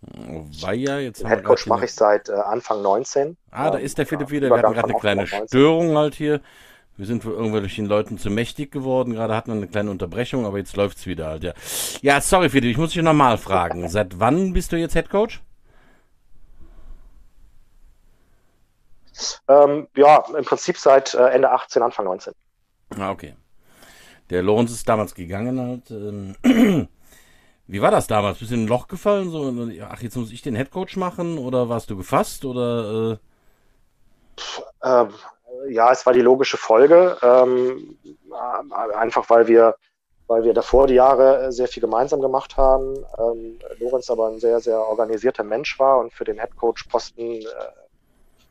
War ja jetzt. Den Headcoach mache ich seit äh, Anfang 19. Ah, da ist der Philipp wieder. Wir hatten gerade eine kleine Störung halt hier. Wir sind wohl irgendwelchen Leuten zu mächtig geworden. Gerade hatten wir eine kleine Unterbrechung, aber jetzt läuft es wieder halt, ja. Ja, sorry Philipp, ich muss dich nochmal fragen. *laughs* Seit wann bist du jetzt Headcoach? Ähm, ja, im Prinzip seit äh, Ende 18, Anfang 19. Ah, okay. Der Lorenz ist damals gegangen halt. Ähm, *clears throat* wie war das damals? Bist du in ein Loch gefallen? So, ach, jetzt muss ich den Headcoach machen? Oder warst du gefasst? Oder, äh? ähm, ja, es war die logische Folge. Ähm, einfach weil wir, weil wir davor die Jahre sehr viel gemeinsam gemacht haben. Ähm, Lorenz aber ein sehr, sehr organisierter Mensch war und für den Headcoach-Posten äh,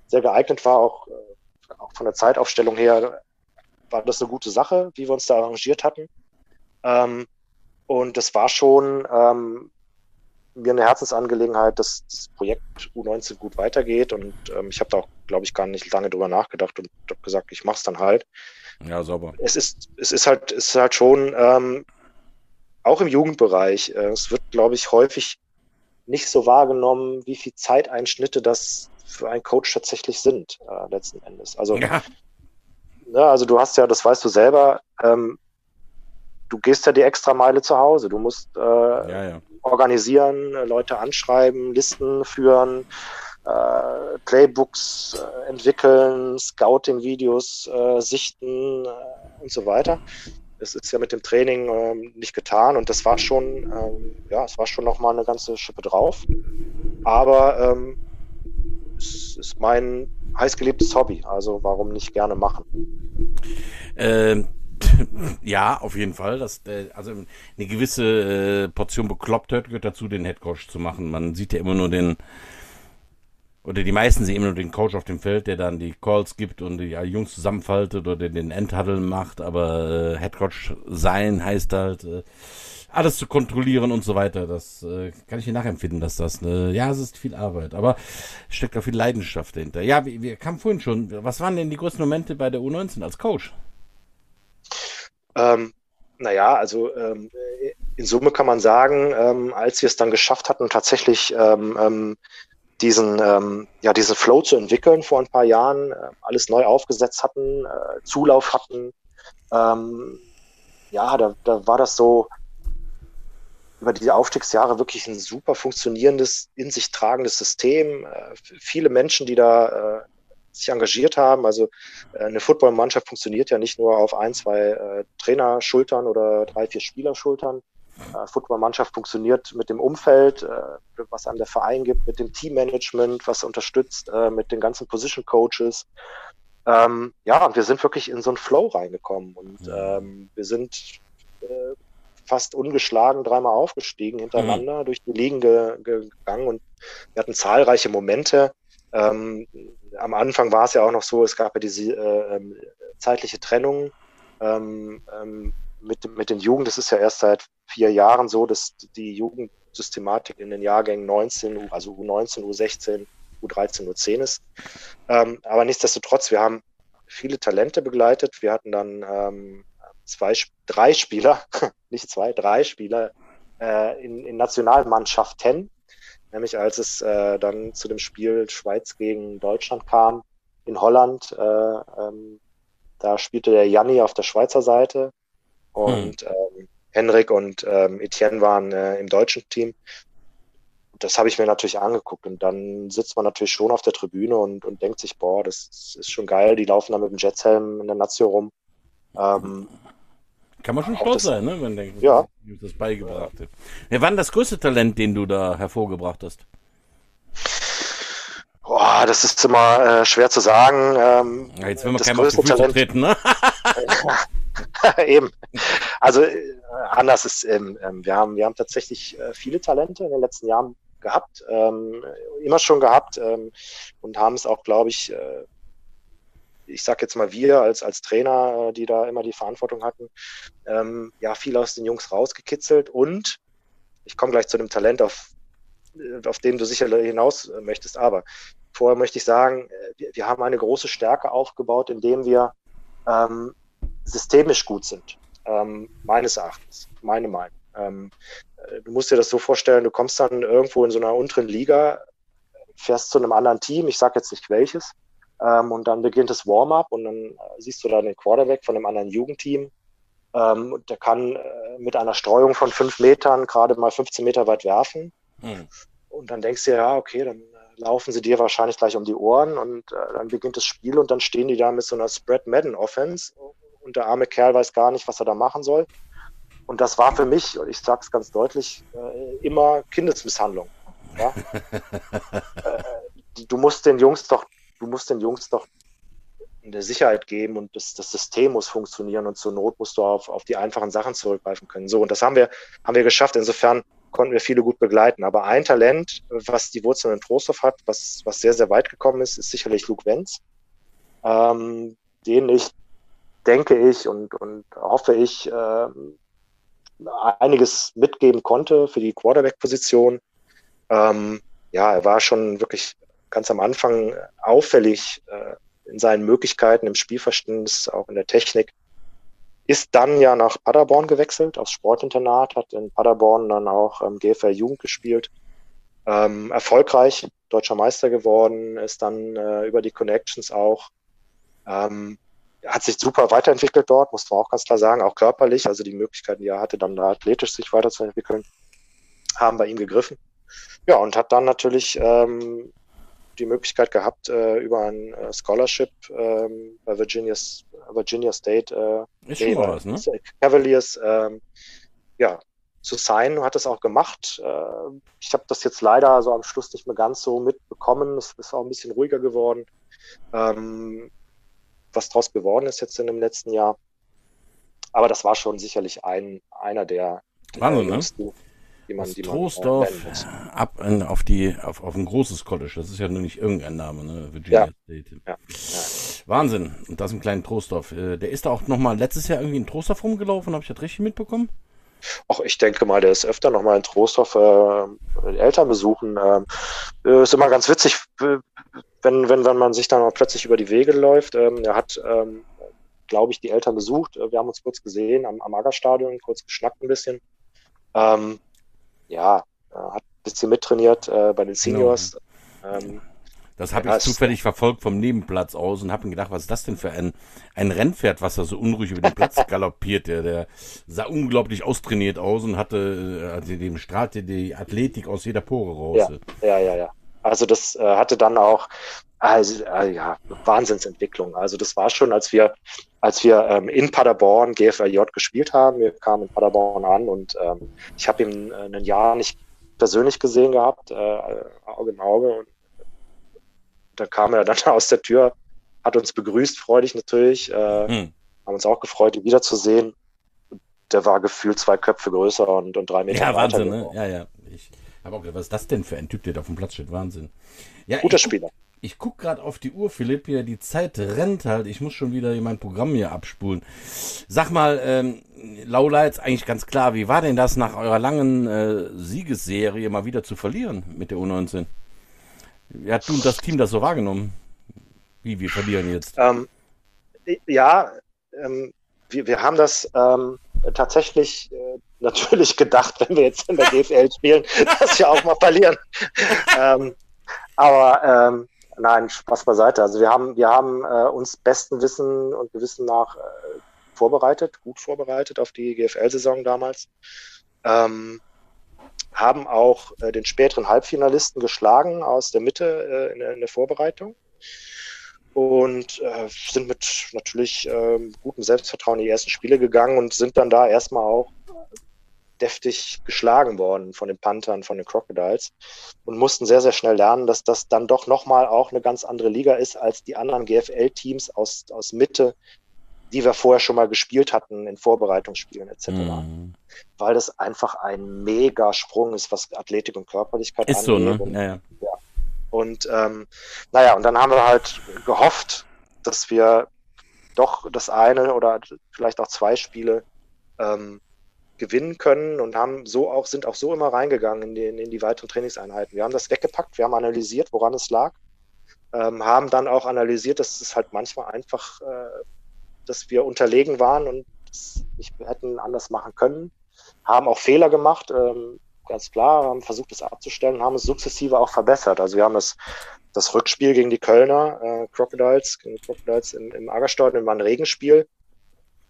sehr geeignet war, auch, äh, auch von der Zeitaufstellung her war das eine gute Sache, wie wir uns da arrangiert hatten. Ähm, und das war schon ähm, mir eine Herzensangelegenheit, dass das Projekt U19 gut weitergeht. Und ähm, ich habe da auch, glaube ich, gar nicht lange drüber nachgedacht und habe gesagt, ich mache es dann halt. Ja, sauber. Es ist, es ist halt, es ist halt schon ähm, auch im Jugendbereich. Äh, es wird, glaube ich, häufig nicht so wahrgenommen, wie viel Zeiteinschnitte das für einen Coach tatsächlich sind, äh, letzten Endes. Also ja. Ne, also du hast ja, das weißt du selber, ähm, du gehst ja die extra Meile zu Hause. Du musst äh, ja, ja. organisieren, Leute anschreiben, Listen führen, äh, Playbooks äh, entwickeln, Scouting-Videos äh, sichten äh, und so weiter. Das ist ja mit dem Training ähm, nicht getan und das war schon, ähm, ja, es war schon nochmal eine ganze Schippe drauf. Aber ähm, es ist mein heißgeliebtes Hobby, also warum nicht gerne machen? Ähm, *laughs* ja, auf jeden Fall. Das, äh, also eine gewisse äh, Portion Beklopptheit gehört dazu, den Headcoach zu machen. Man sieht ja immer nur den, oder die meisten sehen immer nur den Coach auf dem Feld, der dann die Calls gibt und die Jungs zusammenfaltet oder den Endhuddle macht, aber äh, Headcoach sein heißt halt, äh, alles zu kontrollieren und so weiter. Das äh, kann ich dir nachempfinden, dass das, äh, ja, es ist viel Arbeit, aber steckt auch viel Leidenschaft dahinter. Ja, wir, wir kamen vorhin schon, was waren denn die größten Momente bei der U19 als Coach? Ähm, naja, also ähm, in Summe kann man sagen, ähm, als wir es dann geschafft hatten, tatsächlich ähm, ähm, diesen, ähm, ja, diesen Flow zu entwickeln vor ein paar Jahren, äh, alles neu aufgesetzt hatten, äh, Zulauf hatten. Ähm, ja, da, da war das so über die Aufstiegsjahre wirklich ein super funktionierendes, in sich tragendes System. Äh, viele Menschen, die da äh, sich engagiert haben. Also äh, eine Footballmannschaft funktioniert ja nicht nur auf ein, zwei äh, Trainerschultern oder drei, vier Spielerschultern. Äh, Footballmannschaft funktioniert mit dem Umfeld, äh, was einem der Verein gibt, mit dem Teammanagement, was unterstützt, äh, mit den ganzen Position Coaches. Ähm, ja, und wir sind wirklich in so einen Flow reingekommen und ähm, wir sind äh, fast ungeschlagen dreimal aufgestiegen hintereinander mhm. durch die Ligen ge gegangen und wir hatten zahlreiche Momente. Ähm, am Anfang war es ja auch noch so, es gab ja diese äh, ähm, zeitliche Trennung ähm, ähm, mit, mit den Jugend. Das ist ja erst seit vier Jahren so, dass die Jugendsystematik in den Jahrgängen 19, also U19, U16, U13, U10 ist. Ähm, aber nichtsdestotrotz, wir haben viele Talente begleitet. Wir hatten dann ähm, zwei, drei Spieler, *laughs* nicht zwei, drei Spieler äh, in, in Nationalmannschaften nämlich als es äh, dann zu dem Spiel Schweiz gegen Deutschland kam in Holland. Äh, ähm, da spielte der Janni auf der Schweizer Seite und hm. ähm, Henrik und ähm, Etienne waren äh, im deutschen Team. Das habe ich mir natürlich angeguckt und dann sitzt man natürlich schon auf der Tribüne und, und denkt sich, boah, das ist schon geil. Die laufen da mit dem Jetshelm in der Nazio rum. Ähm, kann man schon stolz sein, ne, wenn man denkt, ja. das beigebracht hat. Wer war denn das größte Talent, den du da hervorgebracht hast? Boah, das ist immer äh, schwer zu sagen. Ähm, ja, jetzt will man keinem auf die Füße treten, ne? *laughs* *laughs* *laughs* Eben. Also äh, anders ist, ähm, ähm, wir haben, wir haben tatsächlich äh, viele Talente in den letzten Jahren gehabt, ähm, immer schon gehabt ähm, und haben es auch, glaube ich, äh, ich sage jetzt mal wir als, als Trainer, äh, die da immer die Verantwortung hatten, ähm, ja, viel aus den Jungs rausgekitzelt und ich komme gleich zu dem Talent, auf, äh, auf dem du sicher hinaus äh, möchtest, aber vorher möchte ich sagen, wir, wir haben eine große Stärke aufgebaut, indem wir ähm, systemisch gut sind, ähm, meines Erachtens, meine Meinung. Ähm, du musst dir das so vorstellen, du kommst dann irgendwo in so einer unteren Liga, fährst zu einem anderen Team, ich sage jetzt nicht welches, ähm, und dann beginnt das Warm-up und dann äh, siehst du da den Quarterback von einem anderen Jugendteam. Ähm, der kann äh, mit einer Streuung von fünf Metern gerade mal 15 Meter weit werfen. Mhm. Und dann denkst du ja, okay, dann äh, laufen sie dir wahrscheinlich gleich um die Ohren und äh, dann beginnt das Spiel und dann stehen die da mit so einer Spread Madden Offense und der arme Kerl weiß gar nicht, was er da machen soll. Und das war für mich, und ich sage es ganz deutlich, äh, immer Kindesmisshandlung. Ja? *laughs* äh, du musst den Jungs doch du musst den Jungs doch eine Sicherheit geben und das, das System muss funktionieren und zur Not musst du auf, auf die einfachen Sachen zurückgreifen können. So, und das haben wir, haben wir geschafft. Insofern konnten wir viele gut begleiten. Aber ein Talent, was die Wurzeln in Trostorf hat, was, was sehr, sehr weit gekommen ist, ist sicherlich Luke Wenz, ähm, den ich, denke ich und, und hoffe ich, äh, einiges mitgeben konnte für die Quarterback-Position. Ähm, ja, er war schon wirklich ganz am Anfang auffällig äh, in seinen Möglichkeiten im Spielverständnis, auch in der Technik. Ist dann ja nach Paderborn gewechselt, aufs Sportinternat, hat in Paderborn dann auch ähm, GFL Jugend gespielt. Ähm, erfolgreich, deutscher Meister geworden, ist dann äh, über die Connections auch, ähm, hat sich super weiterentwickelt dort, muss man auch ganz klar sagen, auch körperlich, also die Möglichkeiten, die er hatte, dann athletisch sich weiterzuentwickeln, haben bei ihm gegriffen. Ja, und hat dann natürlich ähm, die Möglichkeit gehabt, äh, über ein äh, Scholarship ähm, bei Virginia's, Virginia State äh, Ist schon was, ne? Cavaliers ähm, ja, zu sein, hat das auch gemacht. Äh, ich habe das jetzt leider so am Schluss nicht mehr ganz so mitbekommen. Es ist auch ein bisschen ruhiger geworden. Ähm, was daraus geworden ist jetzt in dem letzten Jahr. Aber das war schon sicherlich ein, einer der, der Wahnsinn, ne? die man, die Troisdorf man, äh, ab in, auf die auf, auf ein großes College. Das ist ja nur nicht irgendein Name, ne? Virginia ja. State. Ja. Wahnsinn. Und das im kleinen Trostorf. Äh, der ist da auch noch mal letztes Jahr irgendwie in Trostorf rumgelaufen. Habe ich das richtig mitbekommen? Ach, ich denke mal, der ist öfter noch mal in Trostorf äh, Eltern besuchen. Ähm, äh, ist immer ganz witzig, wenn, wenn, wenn man sich dann auch plötzlich über die Wege läuft. Ähm, er hat, ähm, glaube ich, die Eltern besucht. Äh, wir haben uns kurz gesehen am, am Agerstadion, kurz geschnackt ein bisschen. Ähm, ja, hat ein bisschen mittrainiert äh, bei den Seniors. Genau. Das habe ja, ich zufällig verfolgt vom Nebenplatz aus und habe mir gedacht, was ist das denn für ein, ein Rennpferd, was da so unruhig über den Platz *laughs* galoppiert. Der, der sah unglaublich austrainiert aus und hatte, also dem strahlte die Athletik aus jeder Pore raus. Ja, ja, ja. ja. Also das äh, hatte dann auch also, äh, ja, Wahnsinnsentwicklung. Also das war schon, als wir, als wir ähm, in Paderborn GFLJ gespielt haben. Wir kamen in Paderborn an und ähm, ich habe ihn äh, ein Jahr nicht persönlich gesehen gehabt, äh, Auge in Auge. Und da kam er dann *laughs* aus der Tür, hat uns begrüßt, freudig natürlich. Äh, hm. Haben uns auch gefreut, ihn wiederzusehen. Der war gefühlt zwei Köpfe größer und, und drei Meter ja, Wahnsinn, ne? Ja, ja. Ich auch gedacht, was ist das denn für ein Typ, der da auf dem Platz steht? Wahnsinn. Ja, Guter Spieler. Ich gucke gerade auf die Uhr, Philipp, hier, die Zeit rennt halt. Ich muss schon wieder mein Programm hier abspulen. Sag mal, ähm, Laula, jetzt eigentlich ganz klar, wie war denn das nach eurer langen äh, Siegesserie mal wieder zu verlieren mit der U19? Wie hat du und das Team das so wahrgenommen? Wie, wir verlieren jetzt? Ähm, ja, ähm, wir, wir haben das ähm, tatsächlich äh, natürlich gedacht, wenn wir jetzt in der GFL spielen, dass wir auch mal verlieren. *laughs* ähm, aber ähm, nein, Spaß beiseite. Also wir haben, wir haben äh, uns besten Wissen und Gewissen nach äh, vorbereitet, gut vorbereitet auf die GFL-Saison damals. Ähm, haben auch äh, den späteren Halbfinalisten geschlagen aus der Mitte äh, in, der, in, der, Vorbereitung und äh, sind mit natürlich ähm, gutem Selbstvertrauen in die ersten Spiele gegangen und sind dann da erstmal auch deftig geschlagen worden von den Panthern, von den Crocodiles und mussten sehr, sehr schnell lernen, dass das dann doch nochmal auch eine ganz andere Liga ist als die anderen GFL-Teams aus, aus Mitte, die wir vorher schon mal gespielt hatten in Vorbereitungsspielen etc. Mhm. Weil das einfach ein mega Sprung ist, was Athletik und Körperlichkeit ist angeht. So, ne? ja, ja. ja. Und ähm, naja, und dann haben wir halt gehofft, dass wir doch das eine oder vielleicht auch zwei Spiele ähm, gewinnen können und haben so auch, sind auch so immer reingegangen in die, in die weiteren Trainingseinheiten. Wir haben das weggepackt, wir haben analysiert, woran es lag, ähm, haben dann auch analysiert, dass es halt manchmal einfach, äh, dass wir unterlegen waren und nicht hätten anders machen können, haben auch Fehler gemacht, ähm, ganz klar, haben versucht, es abzustellen, haben es sukzessive auch verbessert. Also wir haben das, das Rückspiel gegen die Kölner äh, Crocodiles, gegen Crocodiles im, im Agerstorden, war ein Regenspiel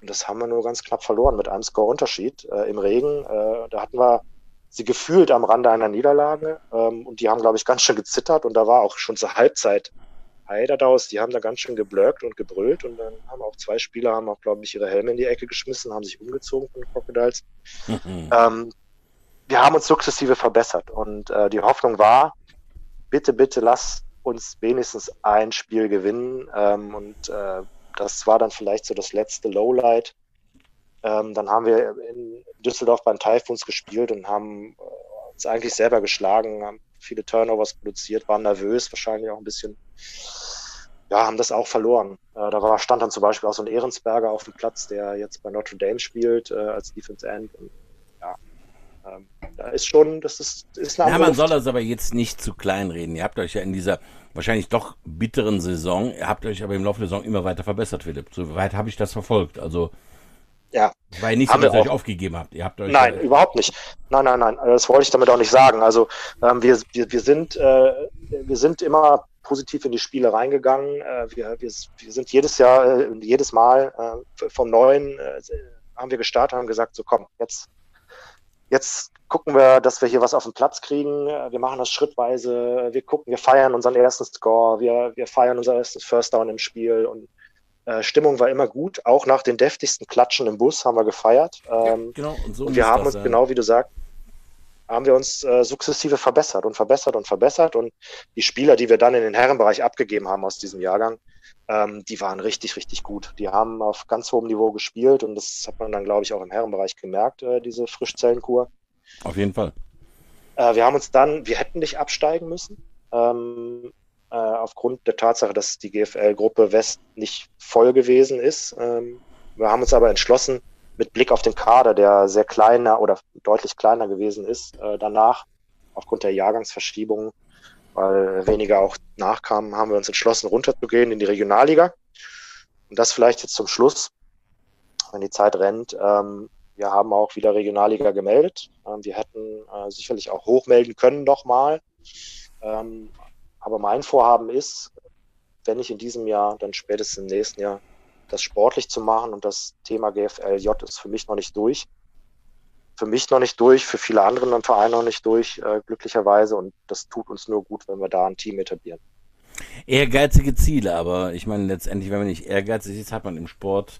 und das haben wir nur ganz knapp verloren mit einem Score-Unterschied äh, im Regen. Äh, da hatten wir sie gefühlt am Rande einer Niederlage ähm, und die haben, glaube ich, ganz schön gezittert und da war auch schon zur Halbzeit Heiderdaus, die haben da ganz schön geblöckt und gebrüllt und dann haben auch zwei Spieler, haben auch, glaube ich, ihre Helme in die Ecke geschmissen, haben sich umgezogen von den Crocodiles. Mhm. Ähm, wir haben uns sukzessive verbessert und äh, die Hoffnung war, bitte, bitte lass uns wenigstens ein Spiel gewinnen ähm, und äh, das war dann vielleicht so das letzte Lowlight. Ähm, dann haben wir in Düsseldorf beim Typhoons gespielt und haben äh, uns eigentlich selber geschlagen, haben viele Turnovers produziert, waren nervös, wahrscheinlich auch ein bisschen, ja, haben das auch verloren. Äh, da war, stand dann zum Beispiel auch so ein Ehrensberger auf dem Platz, der jetzt bei Notre Dame spielt äh, als Defense End. Und, da ist schon, das ist, ist eine Ja, man soll das aber jetzt nicht zu klein reden. Ihr habt euch ja in dieser wahrscheinlich doch bitteren Saison. Ihr habt euch aber im Laufe der Saison immer weiter verbessert, Philipp. Soweit habe ich das verfolgt. Also ja. Ja nicht so, dass ihr euch aufgegeben habt. Ihr habt euch nein, äh, überhaupt nicht. Nein, nein, nein. Das wollte ich damit auch nicht sagen. Also ähm, wir, wir, wir, sind, äh, wir sind immer positiv in die Spiele reingegangen. Äh, wir, wir, wir sind jedes Jahr, äh, jedes Mal äh, vom Neuen äh, haben wir gestartet, haben gesagt, so komm, jetzt Jetzt gucken wir, dass wir hier was auf den Platz kriegen. Wir machen das schrittweise. Wir gucken, wir feiern unseren ersten Score. Wir, wir feiern unser erstes First Down im Spiel. Und äh, Stimmung war immer gut. Auch nach den deftigsten Klatschen im Bus haben wir gefeiert. Ähm, genau. Und, so und wir haben uns, sein. genau wie du sagst, haben wir uns äh, sukzessive verbessert und verbessert und verbessert. Und die Spieler, die wir dann in den Herrenbereich abgegeben haben aus diesem Jahrgang, ähm, die waren richtig, richtig gut. Die haben auf ganz hohem Niveau gespielt und das hat man dann, glaube ich, auch im Herrenbereich gemerkt, äh, diese Frischzellenkur. Auf jeden Fall. Äh, wir haben uns dann, wir hätten nicht absteigen müssen, ähm, äh, aufgrund der Tatsache, dass die GFL-Gruppe West nicht voll gewesen ist. Ähm, wir haben uns aber entschlossen, mit Blick auf den Kader, der sehr kleiner oder deutlich kleiner gewesen ist, äh, danach, aufgrund der Jahrgangsverschiebung, weil weniger auch nachkamen, haben wir uns entschlossen, runterzugehen in die Regionalliga. Und das vielleicht jetzt zum Schluss, wenn die Zeit rennt. Ähm, wir haben auch wieder Regionalliga gemeldet. Ähm, wir hätten äh, sicherlich auch hochmelden können nochmal. Ähm, aber mein Vorhaben ist, wenn nicht in diesem Jahr, dann spätestens im nächsten Jahr, das sportlich zu machen und das Thema GFLJ ist für mich noch nicht durch. Für mich noch nicht durch, für viele andere im Verein noch nicht durch, äh, glücklicherweise. Und das tut uns nur gut, wenn wir da ein Team etablieren. Ehrgeizige Ziele, aber ich meine, letztendlich, wenn man nicht ehrgeizig ist, hat man im Sport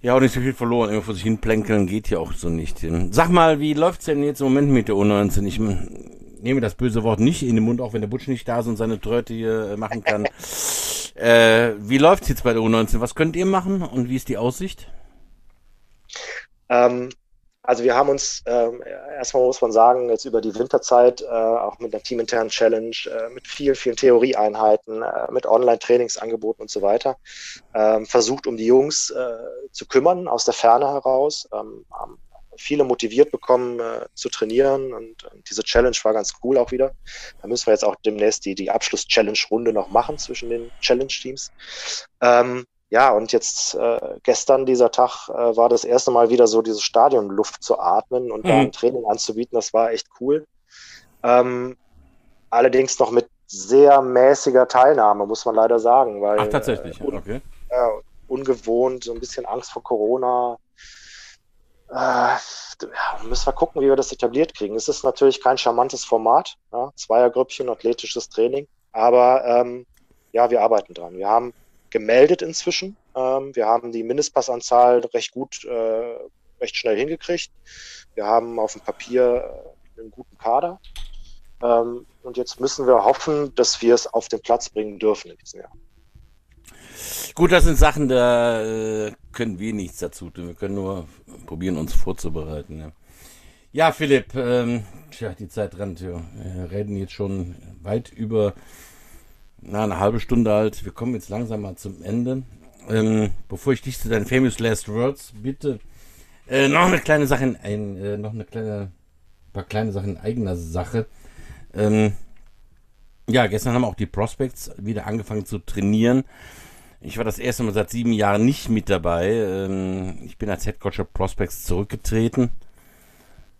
ja auch nicht so viel verloren. Immer vor sich hin plänkeln geht ja auch so nicht. Sag mal, wie läuft's denn jetzt im Moment mit der U19? Ich nehme das böse Wort nicht in den Mund, auch wenn der Butsch nicht da ist und seine Tröte hier äh, machen kann. *laughs* äh, wie läuft's jetzt bei der U19? Was könnt ihr machen und wie ist die Aussicht? Ähm, also wir haben uns ähm, erstmal muss man sagen, jetzt über die Winterzeit äh, auch mit einer teaminternen Challenge, äh, mit vielen, vielen Theorieeinheiten, äh, mit Online-Trainingsangeboten und so weiter, ähm, versucht, um die Jungs äh, zu kümmern aus der Ferne heraus, ähm, haben viele motiviert bekommen äh, zu trainieren und, und, diese Challenge war ganz cool auch wieder. Da müssen wir jetzt auch demnächst die, die Abschluss-Challenge-Runde noch machen zwischen den Challenge-Teams. Ähm, ja, und jetzt äh, gestern dieser Tag äh, war das erste Mal wieder so, diese Stadionluft zu atmen und mhm. da ein Training anzubieten. Das war echt cool. Ähm, allerdings noch mit sehr mäßiger Teilnahme, muss man leider sagen. Weil, Ach, tatsächlich, äh, un okay. ungewohnt, so ein bisschen Angst vor Corona. Äh, müssen wir gucken, wie wir das etabliert kriegen. Es ist natürlich kein charmantes Format, ja? Zweiergrüppchen, athletisches Training, aber ähm, ja, wir arbeiten dran. Wir haben gemeldet inzwischen. Ähm, wir haben die Mindestpassanzahl recht gut, äh, recht schnell hingekriegt. Wir haben auf dem Papier äh, einen guten Kader. Ähm, und jetzt müssen wir hoffen, dass wir es auf den Platz bringen dürfen in diesem Jahr. Gut, das sind Sachen, da äh, können wir nichts dazu tun. Wir können nur probieren, uns vorzubereiten. Ja, ja Philipp, ähm, tja, die Zeit rennt. Wir reden jetzt schon weit über na, eine halbe Stunde alt. Wir kommen jetzt langsam mal zum Ende. Ähm, bevor ich dich zu deinen Famous Last Words bitte, äh, noch eine kleine Sache, in, ein, äh, noch eine kleine, paar kleine Sachen in eigener Sache. Ähm, ja, gestern haben auch die Prospects wieder angefangen zu trainieren. Ich war das erste Mal seit sieben Jahren nicht mit dabei. Ähm, ich bin als Headcoach der Prospects zurückgetreten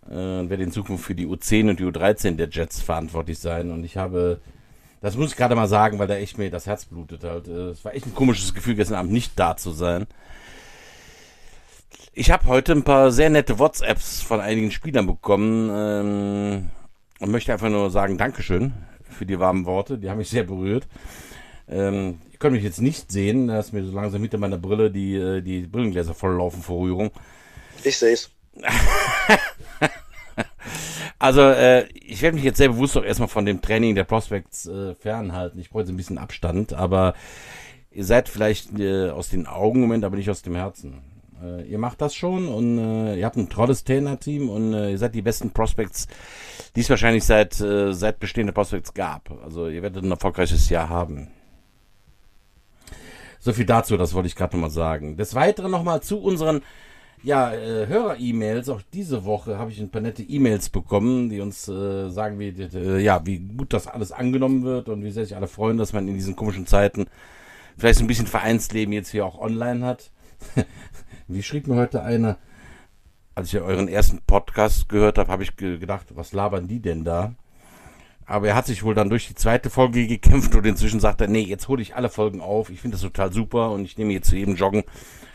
äh, werde in Zukunft für die U10 und die U13 der Jets verantwortlich sein. Und ich habe das muss ich gerade mal sagen, weil da echt mir das Herz blutet halt. Äh, es war echt ein komisches Gefühl, gestern Abend nicht da zu sein. Ich habe heute ein paar sehr nette WhatsApps von einigen Spielern bekommen ähm, und möchte einfach nur sagen Dankeschön für die warmen Worte. Die haben mich sehr berührt. Ähm, ihr könnt mich jetzt nicht sehen, da ist mir so langsam hinter meiner Brille die, äh, die Brillengläser volllaufen vor Rührung. Ich sehe es. *laughs* Also, äh, ich werde mich jetzt sehr bewusst auch erstmal von dem Training der Prospects äh, fernhalten. Ich brauche jetzt ein bisschen Abstand, aber ihr seid vielleicht äh, aus den Augen im Moment, aber nicht aus dem Herzen. Äh, ihr macht das schon und äh, ihr habt ein tolles Trainerteam und äh, ihr seid die besten Prospects, die es wahrscheinlich seit, äh, seit bestehende Prospects gab. Also ihr werdet ein erfolgreiches Jahr haben. So viel dazu, das wollte ich gerade nochmal sagen. Des Weiteren nochmal zu unseren ja, äh, Hörer-E-Mails, auch diese Woche habe ich ein paar nette E-Mails bekommen, die uns äh, sagen, wie, äh, ja, wie gut das alles angenommen wird und wie sehr sich alle freuen, dass man in diesen komischen Zeiten vielleicht so ein bisschen Vereinsleben jetzt hier auch online hat. *laughs* wie schrieb mir heute einer, als ich euren ersten Podcast gehört habe, habe ich gedacht, was labern die denn da? Aber er hat sich wohl dann durch die zweite Folge gekämpft und inzwischen sagt er, nee, jetzt hole ich alle Folgen auf. Ich finde das total super und ich nehme jetzt zu jedem Joggen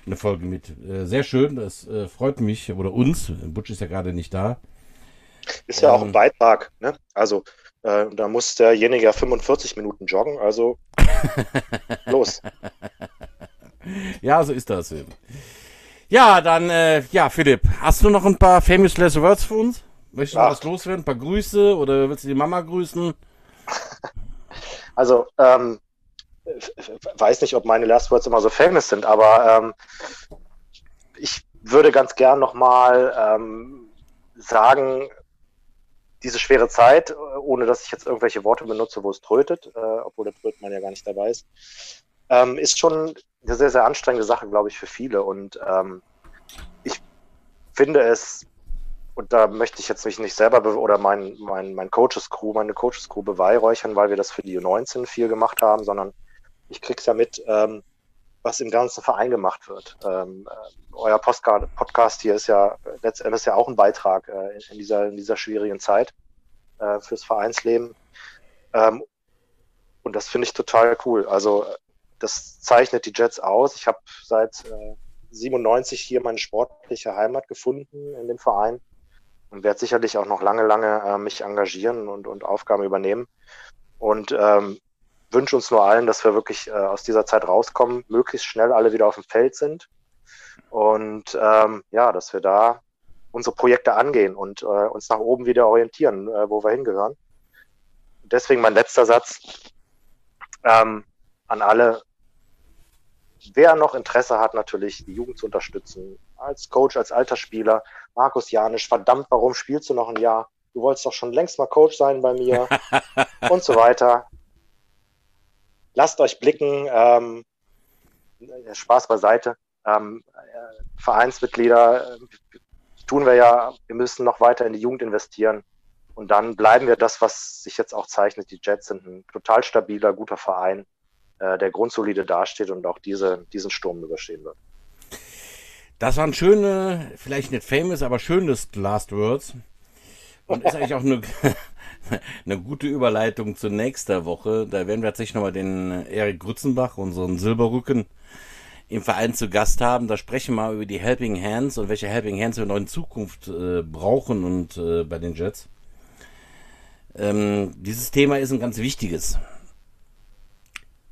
eine Folge mit. Äh, sehr schön, das äh, freut mich oder uns. Butch ist ja gerade nicht da. Ist ja ähm, auch ein ähm, Beitrag, ne? Also äh, da muss derjenige ja 45 Minuten joggen, also *laughs* los. Ja, so ist das eben. Ja, dann, äh, ja, Philipp, hast du noch ein paar famous last words für uns? Möchtest du Ach. was loswerden? Ein paar Grüße oder willst du die Mama grüßen? *laughs* Also, ähm, weiß nicht, ob meine Last Words immer so famous sind, aber ähm, ich würde ganz gern nochmal ähm, sagen, diese schwere Zeit, ohne dass ich jetzt irgendwelche Worte benutze, wo es trötet, äh, obwohl der Trötmann ja gar nicht dabei ist, ähm, ist schon eine sehr, sehr anstrengende Sache, glaube ich, für viele. Und ähm, ich finde es, und da möchte ich jetzt mich nicht selber oder mein, mein, mein Coaches-Crew, meine Coaches-Crew beweihräuchern, weil wir das für die U19 viel gemacht haben, sondern ich krieg's ja mit, ähm, was im ganzen Verein gemacht wird. Ähm, äh, euer Postcard, Podcast hier ist ja letztendlich ja auch ein Beitrag äh, in, dieser, in dieser schwierigen Zeit äh, fürs Vereinsleben. Ähm, und das finde ich total cool. Also das zeichnet die Jets aus. Ich habe seit äh, 97 hier meine sportliche Heimat gefunden in dem Verein und werde sicherlich auch noch lange, lange äh, mich engagieren und, und Aufgaben übernehmen. Und ähm, wünsche uns nur allen, dass wir wirklich äh, aus dieser Zeit rauskommen, möglichst schnell alle wieder auf dem Feld sind und ähm, ja, dass wir da unsere Projekte angehen und äh, uns nach oben wieder orientieren, äh, wo wir hingehören. Deswegen mein letzter Satz ähm, an alle. Wer noch Interesse hat, natürlich die Jugend zu unterstützen, als Coach, als alter Spieler, Markus Janisch, verdammt, warum spielst du noch ein Jahr? Du wolltest doch schon längst mal Coach sein bei mir *laughs* und so weiter. Lasst euch blicken, ähm, Spaß beiseite. Ähm, äh, Vereinsmitglieder äh, tun wir ja, wir müssen noch weiter in die Jugend investieren. Und dann bleiben wir das, was sich jetzt auch zeichnet. Die Jets sind ein total stabiler, guter Verein, äh, der grundsolide dasteht und auch diese, diesen Sturm überstehen wird. Das waren schöne, vielleicht nicht famous, aber schönes Last Words. Und ist *laughs* eigentlich auch eine, *laughs* eine gute Überleitung zur nächsten Woche. Da werden wir tatsächlich nochmal den Erik Grützenbach, unseren Silberrücken, im Verein zu Gast haben. Da sprechen wir mal über die Helping Hands und welche Helping Hands wir noch in Zukunft äh, brauchen und äh, bei den Jets. Ähm, dieses Thema ist ein ganz wichtiges.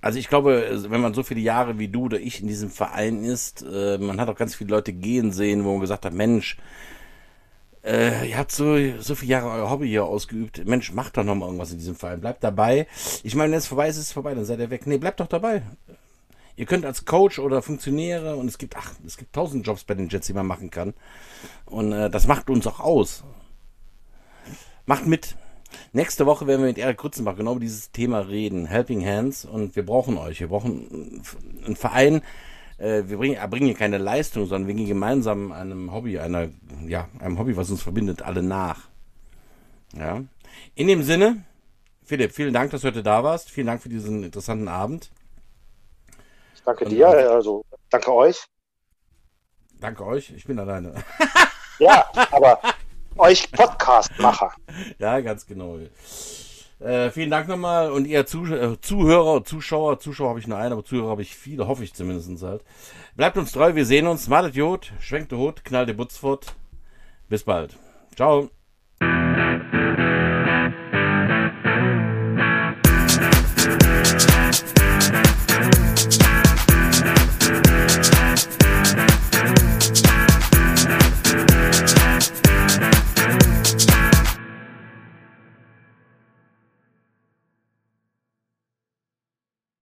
Also ich glaube, wenn man so viele Jahre wie du oder ich in diesem Verein ist, äh, man hat auch ganz viele Leute gehen sehen, wo man gesagt hat, Mensch, äh, ihr habt so, so viele Jahre euer Hobby hier ausgeübt. Mensch, macht doch noch mal irgendwas in diesem Verein. Bleibt dabei. Ich meine, wenn es vorbei ist, ist es vorbei, dann seid ihr weg. Nee, bleibt doch dabei. Ihr könnt als Coach oder Funktionäre und es gibt, ach, es gibt tausend Jobs bei den Jets, die man machen kann. Und äh, das macht uns auch aus. Macht mit. Nächste Woche werden wir mit Erik Grützenbach genau über dieses Thema reden. Helping Hands. Und wir brauchen euch. Wir brauchen einen Verein, äh, wir bringen, erbringen hier keine Leistung, sondern wir gehen gemeinsam einem Hobby, einer, ja, einem Hobby, was uns verbindet, alle nach. Ja. In dem Sinne, Philipp, vielen Dank, dass du heute da warst. Vielen Dank für diesen interessanten Abend. Ich danke Und, dir, also danke euch. Danke euch, ich bin alleine. ja, *laughs* aber euch Podcast-Macher. Ja, ganz genau. Äh, vielen Dank nochmal und ihr Zuh äh, Zuhörer, Zuschauer, Zuschauer habe ich nur einen, aber Zuhörer habe ich viele, hoffe ich zumindest halt. Bleibt uns treu, wir sehen uns. Malet Jod, schwenkt der Hut, knallt der Butz fort. Bis bald. Ciao.